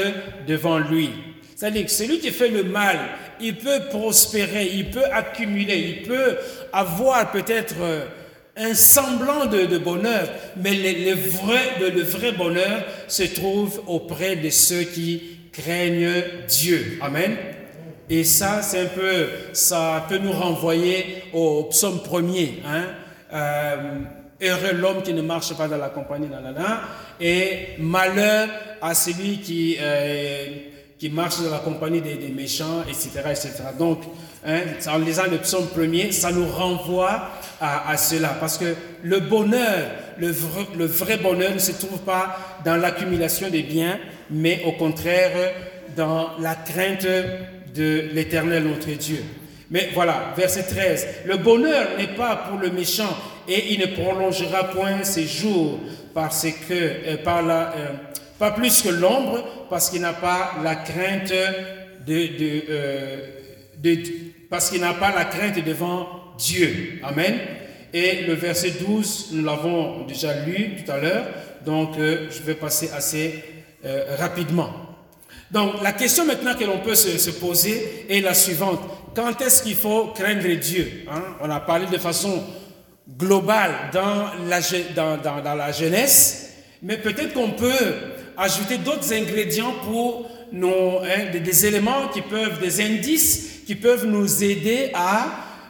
devant lui. C'est-à-dire que celui qui fait le mal, il peut prospérer, il peut accumuler, il peut avoir peut-être euh, un semblant de, bonheur, mais le, vrai, bonheur se trouve auprès de ceux qui craignent Dieu. Amen. Et ça, c'est un peu, ça peut nous renvoyer au psaume premier. Hein? Euh, heureux l'homme qui ne marche pas dans la compagnie, nanana, et malheur à celui qui, euh, qui marche dans la compagnie des, méchants, etc., etc. Donc, hein, en lisant le psaume premier, ça nous renvoie à, cela. Parce que le bonheur, le vrai, le vrai bonheur ne se trouve pas dans l'accumulation des biens, mais au contraire dans la crainte de l'Éternel notre Dieu. Mais voilà, verset 13. Le bonheur n'est pas pour le méchant et il ne prolongera point ses jours parce que, euh, par la, euh, pas plus que l'ombre, parce qu'il n'a pas la crainte de, de, euh, parce qu'il n'a pas la crainte devant Dieu. Amen. Et le verset 12, nous l'avons déjà lu tout à l'heure, donc je vais passer assez rapidement. Donc la question maintenant que l'on peut se, poser est la suivante. Quand est-ce qu'il faut craindre Dieu hein? On a parlé de façon globale dans, la jeunesse, mais peut-être qu'on peut ajouter d'autres ingrédients pour hein, des, éléments qui peuvent, des indices qui peuvent nous aider à,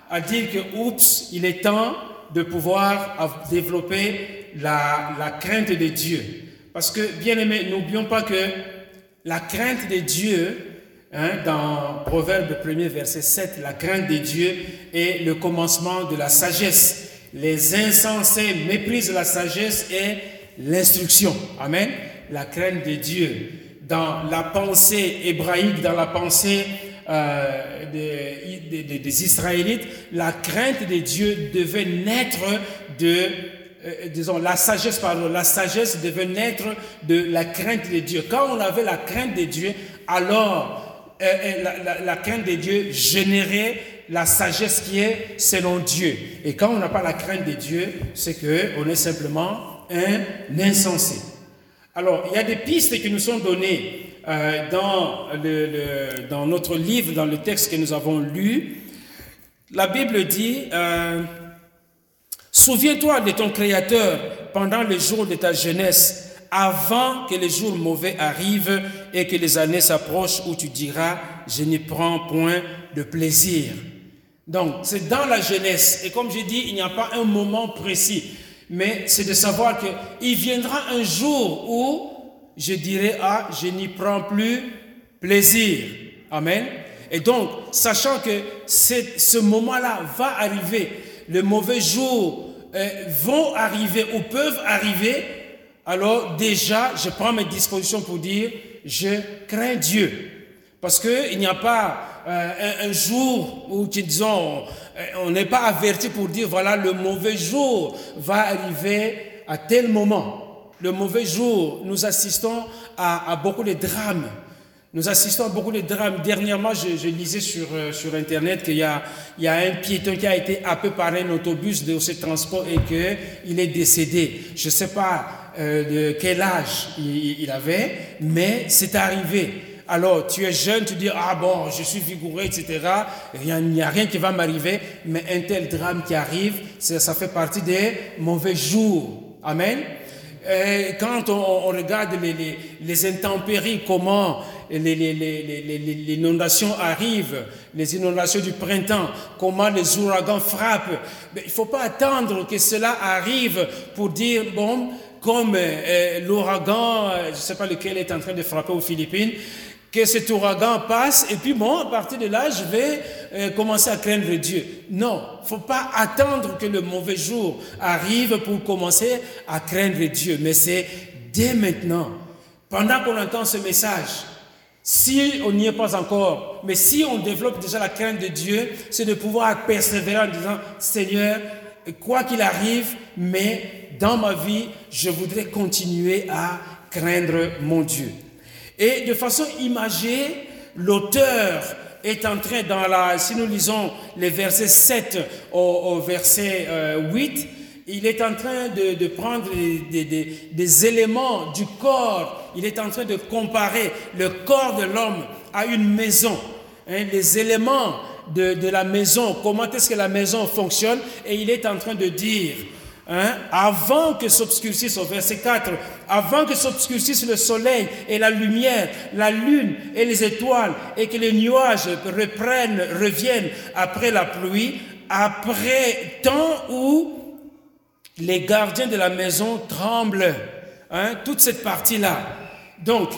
à dire que, oups, il est temps de pouvoir développer la, la crainte de Dieu. Parce que, bien aimé, n'oublions pas que la crainte de Dieu, hein, dans Proverbe 1er verset 7, la crainte de Dieu est le commencement de la sagesse. Les insensés méprisent la sagesse et l'instruction. Amen. La crainte de Dieu. Dans la pensée hébraïque, dans la pensée euh, des, Israélites, la crainte de Dieu devait naître de euh, disons, la sagesse, la sagesse devait naître de la crainte de Dieu. Quand on avait la crainte de Dieu, alors euh, la, la, crainte de Dieu générait la sagesse qui est selon Dieu. Et quand on n'a pas la crainte de Dieu, c'est que on est simplement un insensé. Alors, il y a des pistes qui nous sont données euh, dans, notre livre, dans le texte que nous avons lu. La Bible dit, euh, Souviens-toi de ton Créateur pendant les jours de ta jeunesse, avant que les jours mauvais arrivent et que les années s'approchent où tu diras, je n'y prends point de plaisir. Donc, c'est dans la jeunesse. Et comme j'ai dit, il n'y a pas un moment précis. Mais c'est de savoir qu'il viendra un jour où je dirai, ah, je n'y prends plus plaisir. Amen. Et donc, sachant que ce moment-là va arriver, les mauvais jours euh, vont arriver ou peuvent arriver, alors déjà, je prends mes dispositions pour dire, je crains Dieu. Parce qu'il n'y a pas euh, un, jour où, disons, euh, on n'est pas averti pour dire, voilà, le mauvais jour va arriver à tel moment. Le mauvais jour, nous assistons à, beaucoup de drames Nous assistons à beaucoup de drames. Dernièrement, je, lisais sur, euh, sur Internet qu'il y a, il y a un piéton qui a été happé par un autobus de ce transport et qu'il est décédé. Je ne sais pas de quel âge il, avait, mais c'est arrivé. Alors, tu es jeune, tu dis, ah bon, je suis vigoureux, etc. Il n'y a rien qui va m'arriver, mais un tel drame qui arrive, ça fait partie des mauvais jours. Amen. Quand on, regarde les, les, intempéries, comment les, inondations arrivent, les inondations du printemps, comment les ouragans frappent, il ne faut pas attendre que cela arrive pour dire, bon, comme euh, l'ouragan, euh, je ne sais pas lequel est en train de frapper aux Philippines, que cet ouragan passe et puis bon, à partir de là, je vais euh, commencer à craindre Dieu. Non, faut pas attendre que le mauvais jour arrive pour commencer à craindre Dieu, mais c'est dès maintenant, pendant qu'on entend ce message, si on n'y est pas encore, mais si on développe déjà la crainte de Dieu, c'est de pouvoir persévérer en disant, Seigneur, quoi qu'il arrive, mais dans ma vie, je voudrais continuer à craindre mon Dieu. Et de façon imagée, l'auteur est en train, dans la, si nous lisons les versets 7 au, verset 8, euh, il est en train de, prendre des, éléments du corps, il est en train de comparer le corps de l'homme à une maison. Hein, les éléments de la maison, comment est-ce que la maison fonctionne, et il est en train de dire, Hein? avant que s'obscurcisse, au verset 4, avant que s'obscurcisse le soleil et la lumière, la lune et les étoiles, et que les nuages reprennent, reviennent après la pluie, après temps où les gardiens de la maison tremblent, hein? toute cette partie-là. Donc,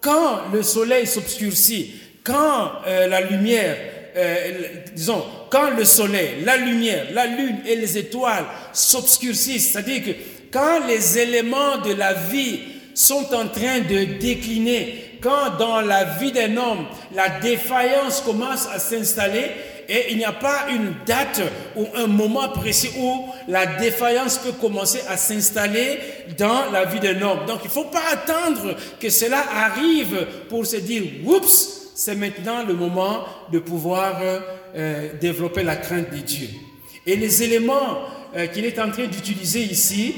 quand le soleil s'obscurcit, quand euh, la lumière euh, disons, quand le soleil, la lumière, la lune et les étoiles s'obscurcissent, c'est-à-dire que quand les éléments de la vie sont en train de décliner, quand dans la vie d'un homme, la défaillance commence à s'installer, et il n'y a pas une date ou un moment précis où la défaillance peut commencer à s'installer dans la vie d'un homme. Donc il ne faut pas attendre que cela arrive pour se dire, oups, c'est maintenant le moment de pouvoir euh, euh, développer la crainte de Dieu. Et les éléments euh, qu'il est en train d'utiliser ici,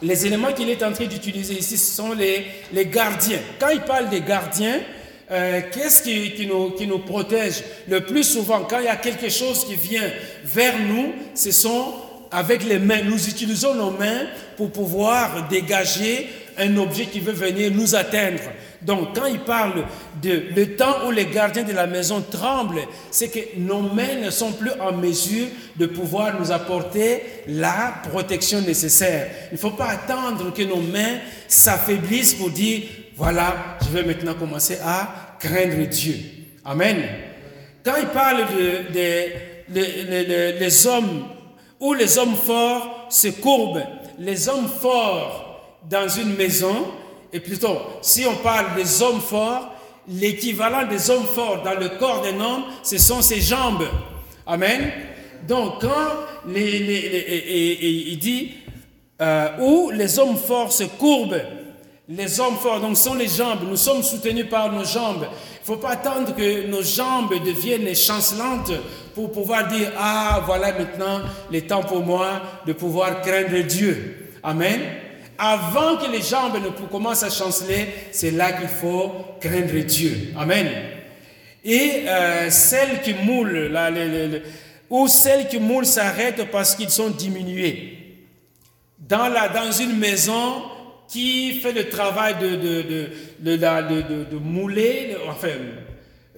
les éléments qu'il est en train d'utiliser ici, ce sont les, gardiens. Quand il parle des gardiens, qu'est-ce qui, nous, qui nous protège le plus souvent? Quand il y a quelque chose qui vient vers nous, ce sont avec les mains. Nous utilisons nos mains pour pouvoir dégager un objet qui veut venir nous atteindre. Donc, quand il parle de le temps où les gardiens de la maison tremblent, c'est que nos mains ne sont plus en mesure de pouvoir nous apporter la protection nécessaire. Il ne faut pas attendre que nos mains s'affaiblissent pour dire, voilà, je vais maintenant commencer à craindre Dieu. Amen. Quand il parle de, les hommes, où les hommes forts se courbent, les hommes forts dans une maison, et plutôt, si on parle des hommes forts, l'équivalent des hommes forts dans le corps d'un homme, ce sont ses jambes. Amen. Donc, quand il dit, euh, où les hommes forts se courbent, les hommes forts, donc sont les jambes, nous sommes soutenus par nos jambes. Il ne faut pas attendre que nos jambes deviennent chancelantes pour pouvoir dire, ah, voilà maintenant le temps pour moi de pouvoir craindre Dieu. Amen. Avant que les jambes ne commencent à chanceler, c'est là qu'il faut craindre Dieu. Amen. Et euh, celles qui moulent, là, ou celles qui moulent s'arrêtent parce qu'ils sont diminués. Dans, la, dans une maison qui fait le travail de, de, de, de mouler, enfin,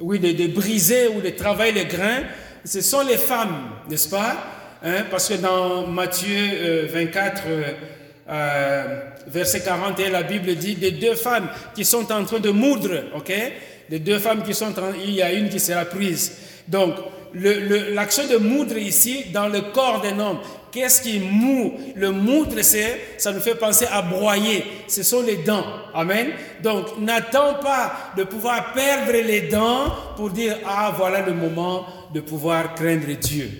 oui, de, briser ou de travailler les grains, ce sont les femmes, n'est-ce pas? Hein? Parce que dans Matthieu 24, euh, euh, verset 41, la Bible dit des deux femmes qui sont en train de moudre, ok? Les deux femmes qui sont en il y a une qui sera prise. Donc, l'action de moudre ici, dans le corps d'un homme, qu'est-ce qui moud Le moudre, c'est, ça nous fait penser à broyer. Ce sont les dents. Amen? Donc, n'attends pas de pouvoir perdre les dents pour dire, ah, voilà le moment de pouvoir craindre Dieu.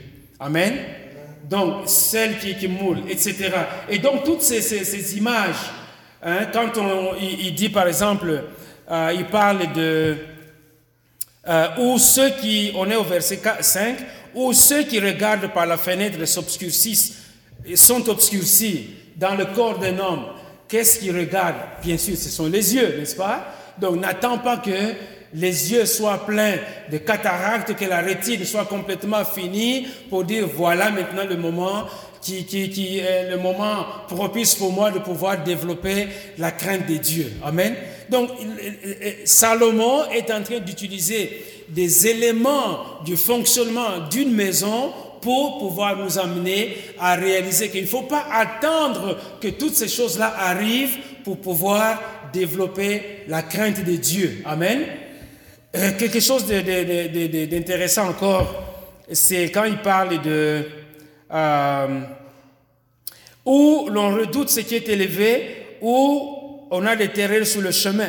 Amen? Donc celle qui, qui moule, etc. Et donc toutes ces, images, hein, quand on, il, dit par exemple, euh, il parle de... Euh, ou ceux qui, on est au verset 5, ou ceux qui regardent par la fenêtre s'obscurcissent, sont obscurcis dans le corps d'un homme. Qu'est-ce qu'ils regardent? Bien sûr, ce sont les yeux, n'est-ce pas? Donc n'attends pas que les yeux soient pleins de cataractes, que la rétine soit complètement finie pour dire voilà maintenant le moment qui, qui, qui est le moment propice pour moi de pouvoir développer la crainte de Dieu. Amen. Donc Salomon est en train d'utiliser des éléments du fonctionnement d'une maison pour pouvoir nous amener à réaliser qu'il ne faut pas attendre que toutes ces choses-là arrivent pour pouvoir développer la crainte de Dieu. Amen. Euh, quelque chose d'intéressant encore, c'est quand il parle de euh, où l'on redoute ce qui est élevé, où on a des terreurs sur le chemin.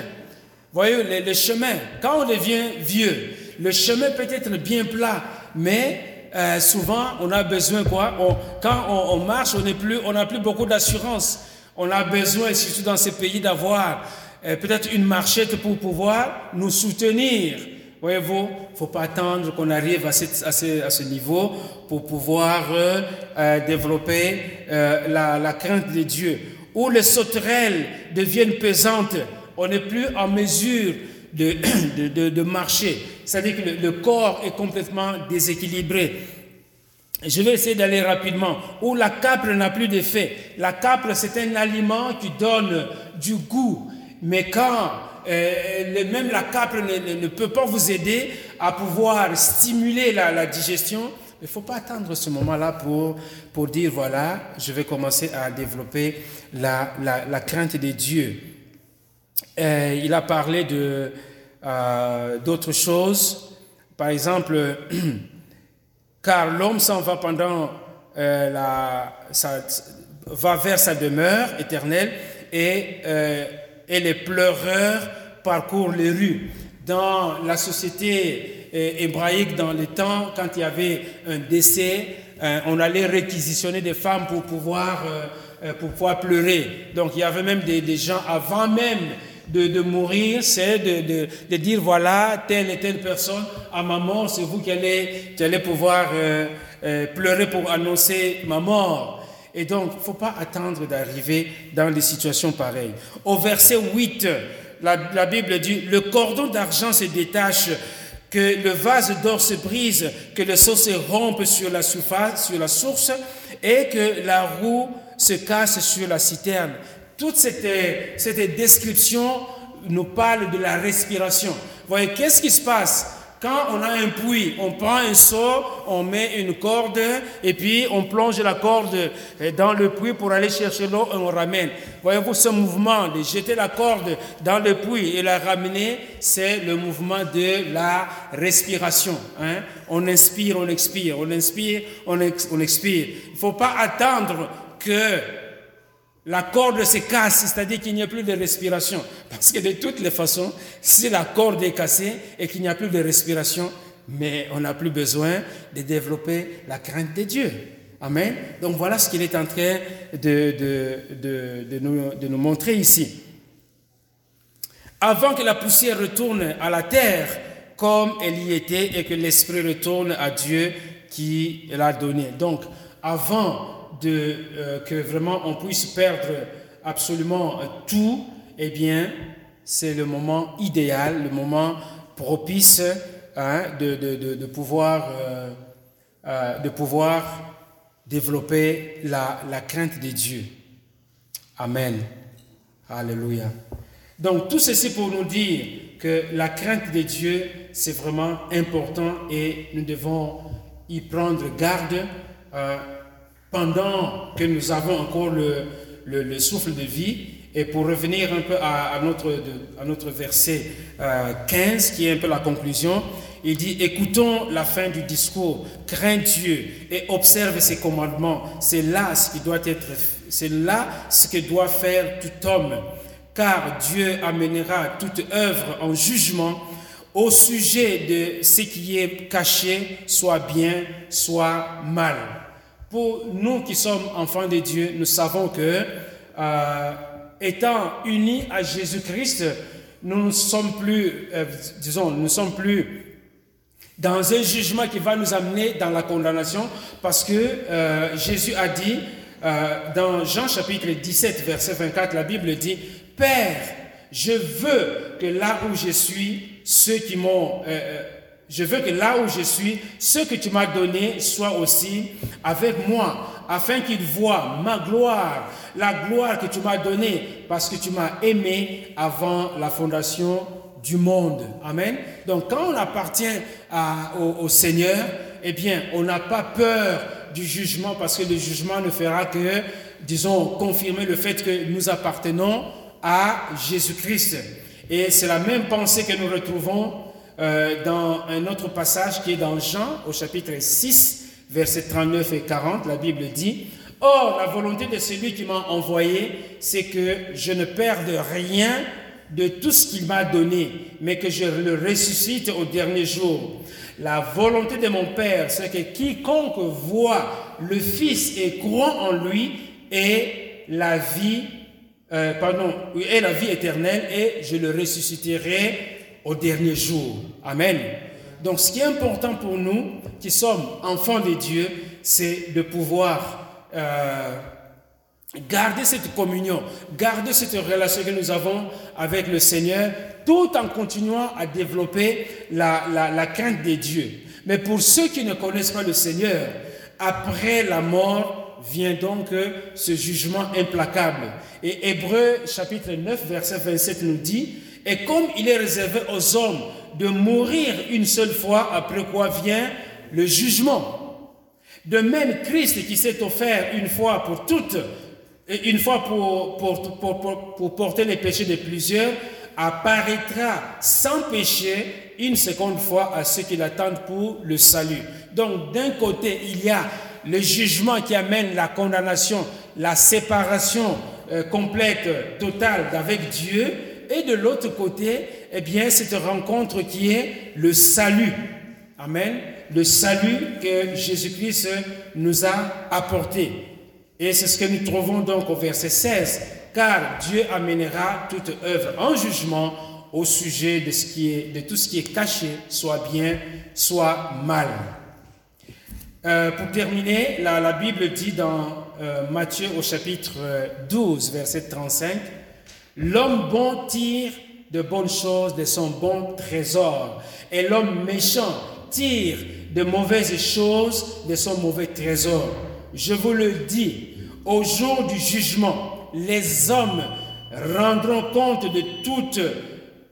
Voyez, le, chemin, quand on devient vieux, le chemin peut être bien plat, mais euh, souvent on a besoin quoi? Quand on, marche, on n'a plus, beaucoup d'assurance. On a besoin, surtout dans ces pays, d'avoir peut-être une marchette pour pouvoir nous soutenir. Voyez-vous, il ne faut pas attendre qu'on arrive à, ce, niveau pour pouvoir euh, euh développer euh, la, crainte de Dieu. Où les sauterelles deviennent pesantes, on n'est plus en mesure de marcher. C'est-à-dire que le, le, corps est complètement déséquilibré. Je vais essayer d'aller rapidement. Où la capre n'a plus d'effet. La capre, c'est un aliment qui donne du goût. Mais quand euh, même la capre ne, peut pas vous aider à pouvoir stimuler la, digestion. Il ne faut pas attendre ce moment-là pour, pour dire, voilà, je vais commencer à développer la, la, crainte de Dieu. Euh, il a parlé de, euh, d'autres choses. Par exemple, car l'homme s'en va pendant la, va vers sa demeure éternelle et, et les pleureurs parcourent les rues. Dans la société euh, hébraïque, dans le temps, quand il y avait un décès, euh, on allait réquisitionner des femmes pour pouvoir, euh, pour pouvoir pleurer. Donc il y avait même des, gens avant même de, mourir, c'est de, de, dire voilà, telle et telle personne, à ma mort, c'est vous qui allez, qui allez pouvoir pleurer pour annoncer ma mort. Et donc, il ne faut pas attendre d'arriver dans des situations pareilles. Au verset 8, la, Bible dit, le cordon d'argent se détache, que le vase d'or se brise, que le seau se rompe sur la source, et que la roue se casse sur la citerne. Toute cette, cette description nous parle de la respiration. Voyez, qu'est-ce qui se passe? Quand on a un puits, on prend un seau, on met une corde et puis on plonge la corde dans le puits pour aller chercher l'eau et on ramène. Voyez-vous ce mouvement de jeter la corde dans le puits et la ramener, c'est le mouvement de la respiration. Hein? On inspire, on expire, on inspire, on, on expire. Il ne faut pas attendre que la corde se casse, c'est-à-dire qu'il n'y a plus de respiration. Parce que de toutes les façons, si la corde est cassée et qu'il n'y a plus de respiration, mais on n'a plus besoin de développer la crainte de Dieu. Amen. Donc voilà ce qu'il est en train de, de, de, nous, de nous montrer ici. Avant que la poussière retourne à la terre comme elle y était et que l'esprit retourne à Dieu qui l'a donné. Donc, avant de, euh, que vraiment on puisse perdre absolument tout, eh bien, c'est le moment idéal, le moment propice hein, de, de, de, pouvoir, euh, euh, de pouvoir développer la, la crainte de Dieu. Amen. Alléluia. Donc tout ceci pour nous dire que la crainte de Dieu, c'est vraiment important et nous devons y prendre garde pendant que nous avons encore le, le, souffle de vie. Et pour revenir un peu à, notre, à notre verset 15, euh, qui est un peu la conclusion, il dit, écoutons la fin du discours, crains Dieu et observe ses commandements. C'est là ce qui doit être, c'est là ce que doit faire tout homme. Car Dieu amènera toute œuvre en jugement au sujet de ce qui est caché, soit bien, soit mal. Pour nous qui sommes enfants de Dieu, nous savons que, euh, étant unis à Jésus-Christ, nous ne sommes plus, euh, disons, nous ne sommes plus dans un jugement qui va nous amener dans la condamnation, parce que euh, Jésus a dit, euh, dans Jean chapitre 17, verset 24, la Bible dit, Père, je veux que là où je suis, ceux qui m'ont... je veux que là où je suis, ce que tu m'as donné soit aussi avec moi, afin qu'ils voient ma gloire, la gloire que tu m'as donnée, parce que tu m'as aimé avant la fondation du monde. Amen. Donc quand on appartient au, Seigneur, eh bien, on n'a pas peur du jugement, parce que le jugement ne fera que, disons, confirmer le fait que nous appartenons à Jésus-Christ. Et c'est la même pensée que nous retrouvons euh, dans un autre passage qui est dans Jean, au chapitre 6, versets 39 et 40, la Bible dit, Or, la volonté de celui qui m'a envoyé, c'est que je ne perde rien de tout ce qu'il m'a donné, mais que je le ressuscite au dernier jour. La volonté de mon Père, c'est que quiconque voit le Fils et croit en lui ait la vie, euh, pardon, ait la vie éternelle et je le ressusciterai au dernier jour. Amen. Donc ce qui est important pour nous, qui sommes enfants de Dieu, c'est de pouvoir euh, garder cette communion, garder cette relation que nous avons avec le Seigneur, tout en continuant à développer la, la, crainte des dieux. Mais pour ceux qui ne connaissent pas le Seigneur, après la mort vient donc ce jugement implacable. Et Hébreu chapitre 9, verset 27 nous dit, et comme il est réservé aux hommes de mourir une seule fois, après quoi vient le jugement. De même, Christ qui s'est offert une fois pour toutes, et une fois pour, pour, porter les péchés de plusieurs, apparaîtra sans péché une seconde fois à ceux qui l'attendent pour le salut. Donc d'un côté, il y a le jugement qui amène la condamnation, la séparation euh, complète, totale avec Dieu, et de l'autre côté, eh bien, cette rencontre qui est le salut. Amen. Le salut que Jésus-Christ nous a apporté. Et c'est ce que nous trouvons donc au verset 16. Car Dieu amènera toute œuvre en jugement au sujet de, tout ce qui est caché, soit bien, soit mal. Euh, pour terminer, la, Bible dit dans euh, Matthieu au chapitre 12, verset 35, L'homme bon tire de bonnes choses de son bon trésor, et l'homme méchant tire de mauvaises choses de son mauvais trésor. Je vous le dis, au jour du jugement, les hommes rendront compte de toute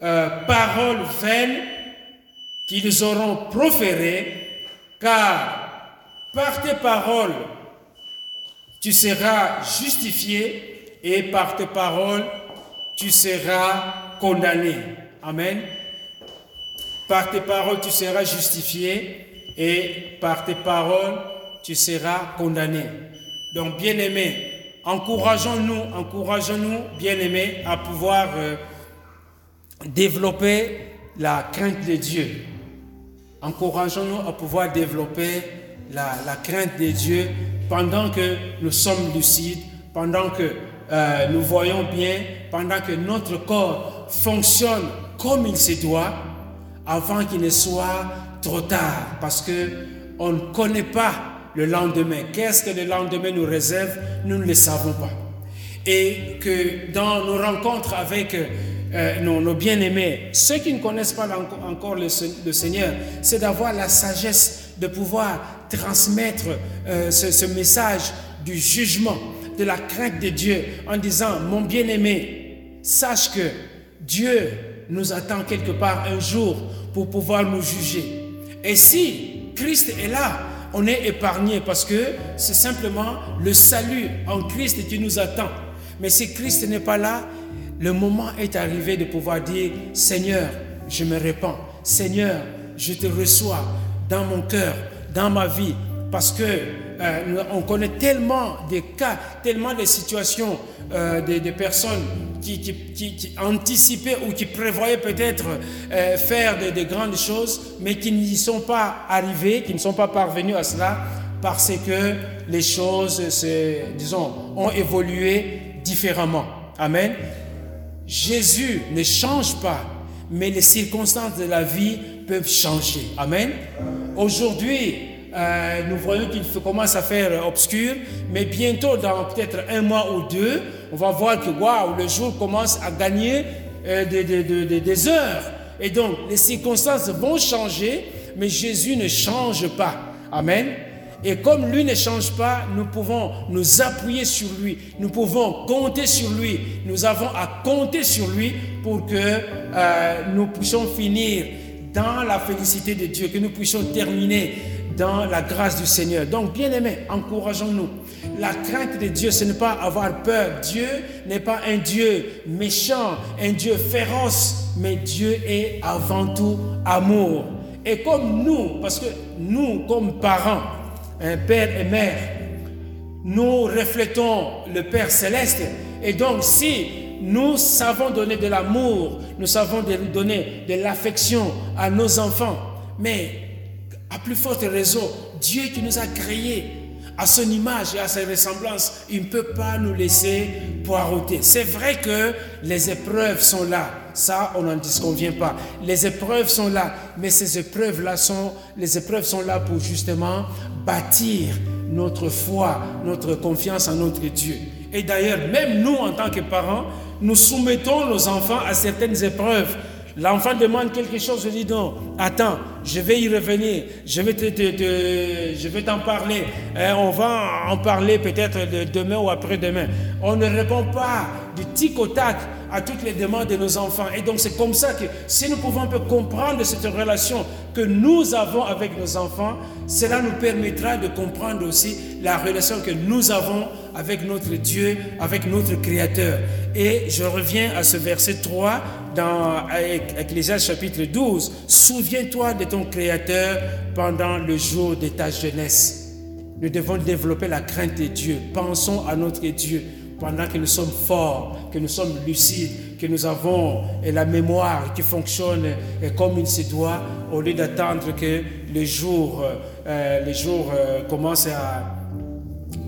euh, parole vaine qu'ils auront proférée, car par tes paroles, tu seras justifié et par tes paroles, tu seras condamné. Amen. Par tes paroles, tu seras justifié et par tes paroles, tu seras condamné. Donc, bien-aimés, encourageons-nous, encourageons-nous, bien-aimés, à pouvoir euh, développer la crainte de Dieu. Encourageons-nous à pouvoir développer la, la crainte de Dieu pendant que nous sommes lucides, pendant que euh, nous voyons bien pendant que notre corps fonctionne comme il se doit avant qu'il ne soit trop tard parce que on ne connaît pas le lendemain. Qu'est-ce que le lendemain nous réserve? Nous ne le savons pas. Et que dans nos rencontres avec euh, nos, bien-aimés, ceux qui ne connaissent pas encore le, Seigneur, c'est d'avoir la sagesse de pouvoir transmettre euh, ce, ce message du jugement de la crainte de Dieu en disant, mon bien-aimé, sache que Dieu nous attend quelque part un jour pour pouvoir nous juger. Et si Christ est là, on est épargné parce que c'est simplement le salut en Christ qui nous attend. Mais si Christ n'est pas là, le moment est arrivé de pouvoir dire, Seigneur, je me répands. Seigneur, je te reçois dans mon cœur, dans ma vie, parce que euh, on connaît tellement de cas, tellement de situations euh, de, personnes qui, anticipaient ou qui prévoyaient peut-être euh, faire de, grandes choses, mais qui n'y sont pas arrivées, qui ne sont pas parvenus à cela parce que les choses, disons, ont évolué différemment. Amen. Jésus ne change pas, mais les circonstances de la vie peuvent changer. Amen. Aujourd'hui, euh, nous voyons qu'il commence à faire obscur, mais bientôt, dans peut-être un mois ou deux, on va voir que waouh, le jour commence à gagner euh, des, heures. Et donc, les circonstances vont changer, mais Jésus ne change pas. Amen. Et comme lui ne change pas, nous pouvons nous appuyer sur lui. Nous pouvons compter sur lui. Nous avons à compter sur lui pour que euh, nous puissions finir dans la félicité de Dieu, que nous puissions terminer dans la grâce du Seigneur. Donc, bien aimés, encourageons-nous. La crainte de Dieu, ce n'est pas avoir peur. Dieu n'est pas un Dieu méchant, un Dieu féroce, mais Dieu est avant tout amour. Et comme nous, parce que nous, comme parents, un père et mère, nous reflétons le Père céleste. Et donc, si nous savons donner de l'amour, nous savons donner de l'affection à nos enfants, mais à plus forte raison, Dieu qui nous a créés à son image et à sa ressemblance, il ne peut pas nous laisser poireauter. C'est vrai que les épreuves sont là. Ça, on n'en disconvient pas. Les épreuves sont là, mais ces épreuves-là sont, les épreuves sont là pour justement bâtir notre foi, notre confiance en notre Dieu. Et d'ailleurs, même nous, en tant que parents, nous soumettons nos enfants à certaines épreuves L'enfant demande quelque chose, je dis non, attends, je vais y revenir, je vais t'en parler. Hein, on va en parler peut-être demain ou après-demain. On ne répond pas du tic au tac à toutes les demandes de nos enfants. Et donc c'est comme ça que si nous pouvons un peu comprendre cette relation que nous avons avec nos enfants, cela nous permettra de comprendre aussi la relation que nous avons avec notre Dieu, avec notre Créateur. Et je reviens à ce verset 3 dans Ecclésias chapitre 12. Souviens-toi de ton Créateur pendant le jour de ta jeunesse. Nous devons développer la crainte de Dieu. Pensons à notre Dieu pendant que nous sommes forts, que nous sommes lucides, que nous avons la mémoire qui fonctionne comme il se doit, au lieu d'attendre que le jour, euh, les jours euh, commencent à,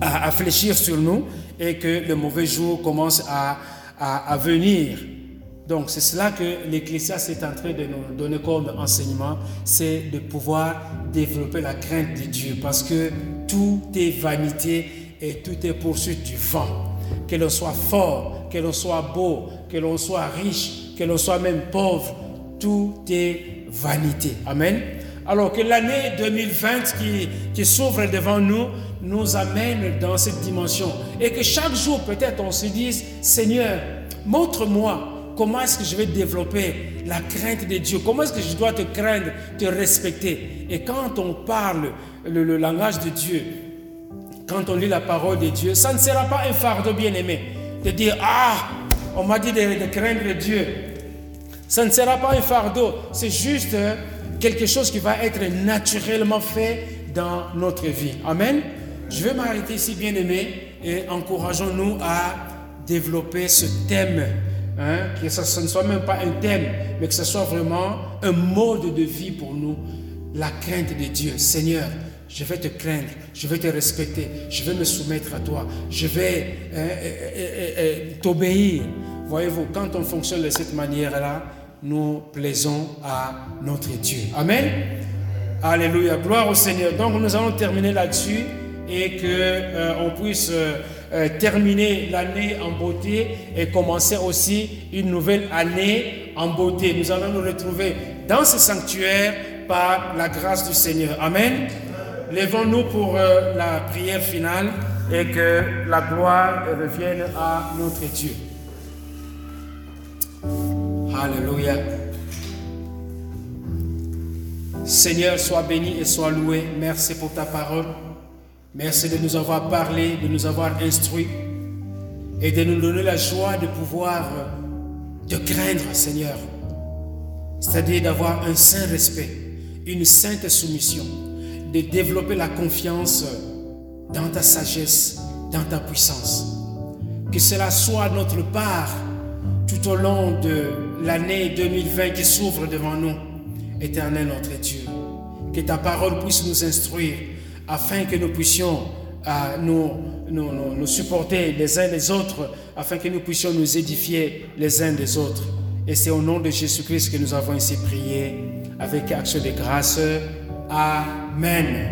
à, fléchir sur nous et que le mauvais jour commence à venir. Donc c'est cela que l'Ecclésiaste est en train de nous donner comme enseignement, c'est de pouvoir développer la crainte de Dieu parce que tout est vanité et tout est poursuite du vent. Que l'on soit fort, que l'on soit beau, que l'on soit riche, que l'on soit même pauvre, tout est vanité. Amen. Alors que l'année 2020 qui, qui s'ouvre devant nous nous amène dans cette dimension et que chaque jour peut-être on se dise, Seigneur, montre-moi Comment est-ce que je vais développer la crainte de Dieu? Comment est-ce que je dois te craindre, te respecter? Et quand on parle le, langage de Dieu, quand on lit la parole de Dieu, ça ne sera pas un fardeau bien-aimé de dire Ah, on m'a dit de, de craindre Dieu. Ça ne sera pas un fardeau, c'est juste quelque chose qui va être naturellement fait dans notre vie. Amen. Je vais m'arrêter ici, bien-aimé, et encourageons-nous à développer ce thème Hein, que ce ne soit même pas un thème, mais que ce soit vraiment un mode de vie pour nous, la crainte de Dieu. Seigneur, je vais te craindre, je vais te respecter, je vais me soumettre à toi, je vais hein, euh, euh, euh, t'obéir. Voyez-vous, quand on fonctionne de cette manière-là, nous plaisons à notre Dieu. Amen. Alléluia. Gloire au Seigneur. Donc nous allons terminer là-dessus et que on puisse euh, terminer l'année en beauté et commencer aussi une nouvelle année en beauté. Nous allons nous retrouver dans ce sanctuaire par la grâce du Seigneur. Amen. Lèvons-nous pour euh, la prière finale et que la gloire revienne à notre Dieu. Alléluia. Seigneur, sois béni et sois loué. Merci pour ta parole. Merci de nous avoir parlé, de nous avoir instruits et de nous donner la joie de pouvoir te craindre, Seigneur. C'est-à-dire d'avoir un saint respect, une sainte soumission, de développer la confiance dans ta sagesse, dans ta puissance. Que cela soit notre part tout au long de l'année 2020 qui s'ouvre devant nous. Éternel notre Dieu, que ta parole puisse nous instruire afin que nous puissions à nous, supporter les uns les autres afin que nous puissions nous édifier les uns des autres. Et c'est au nom de Jésus-Christ que nous avons ici prié avec action de grâce. Amen.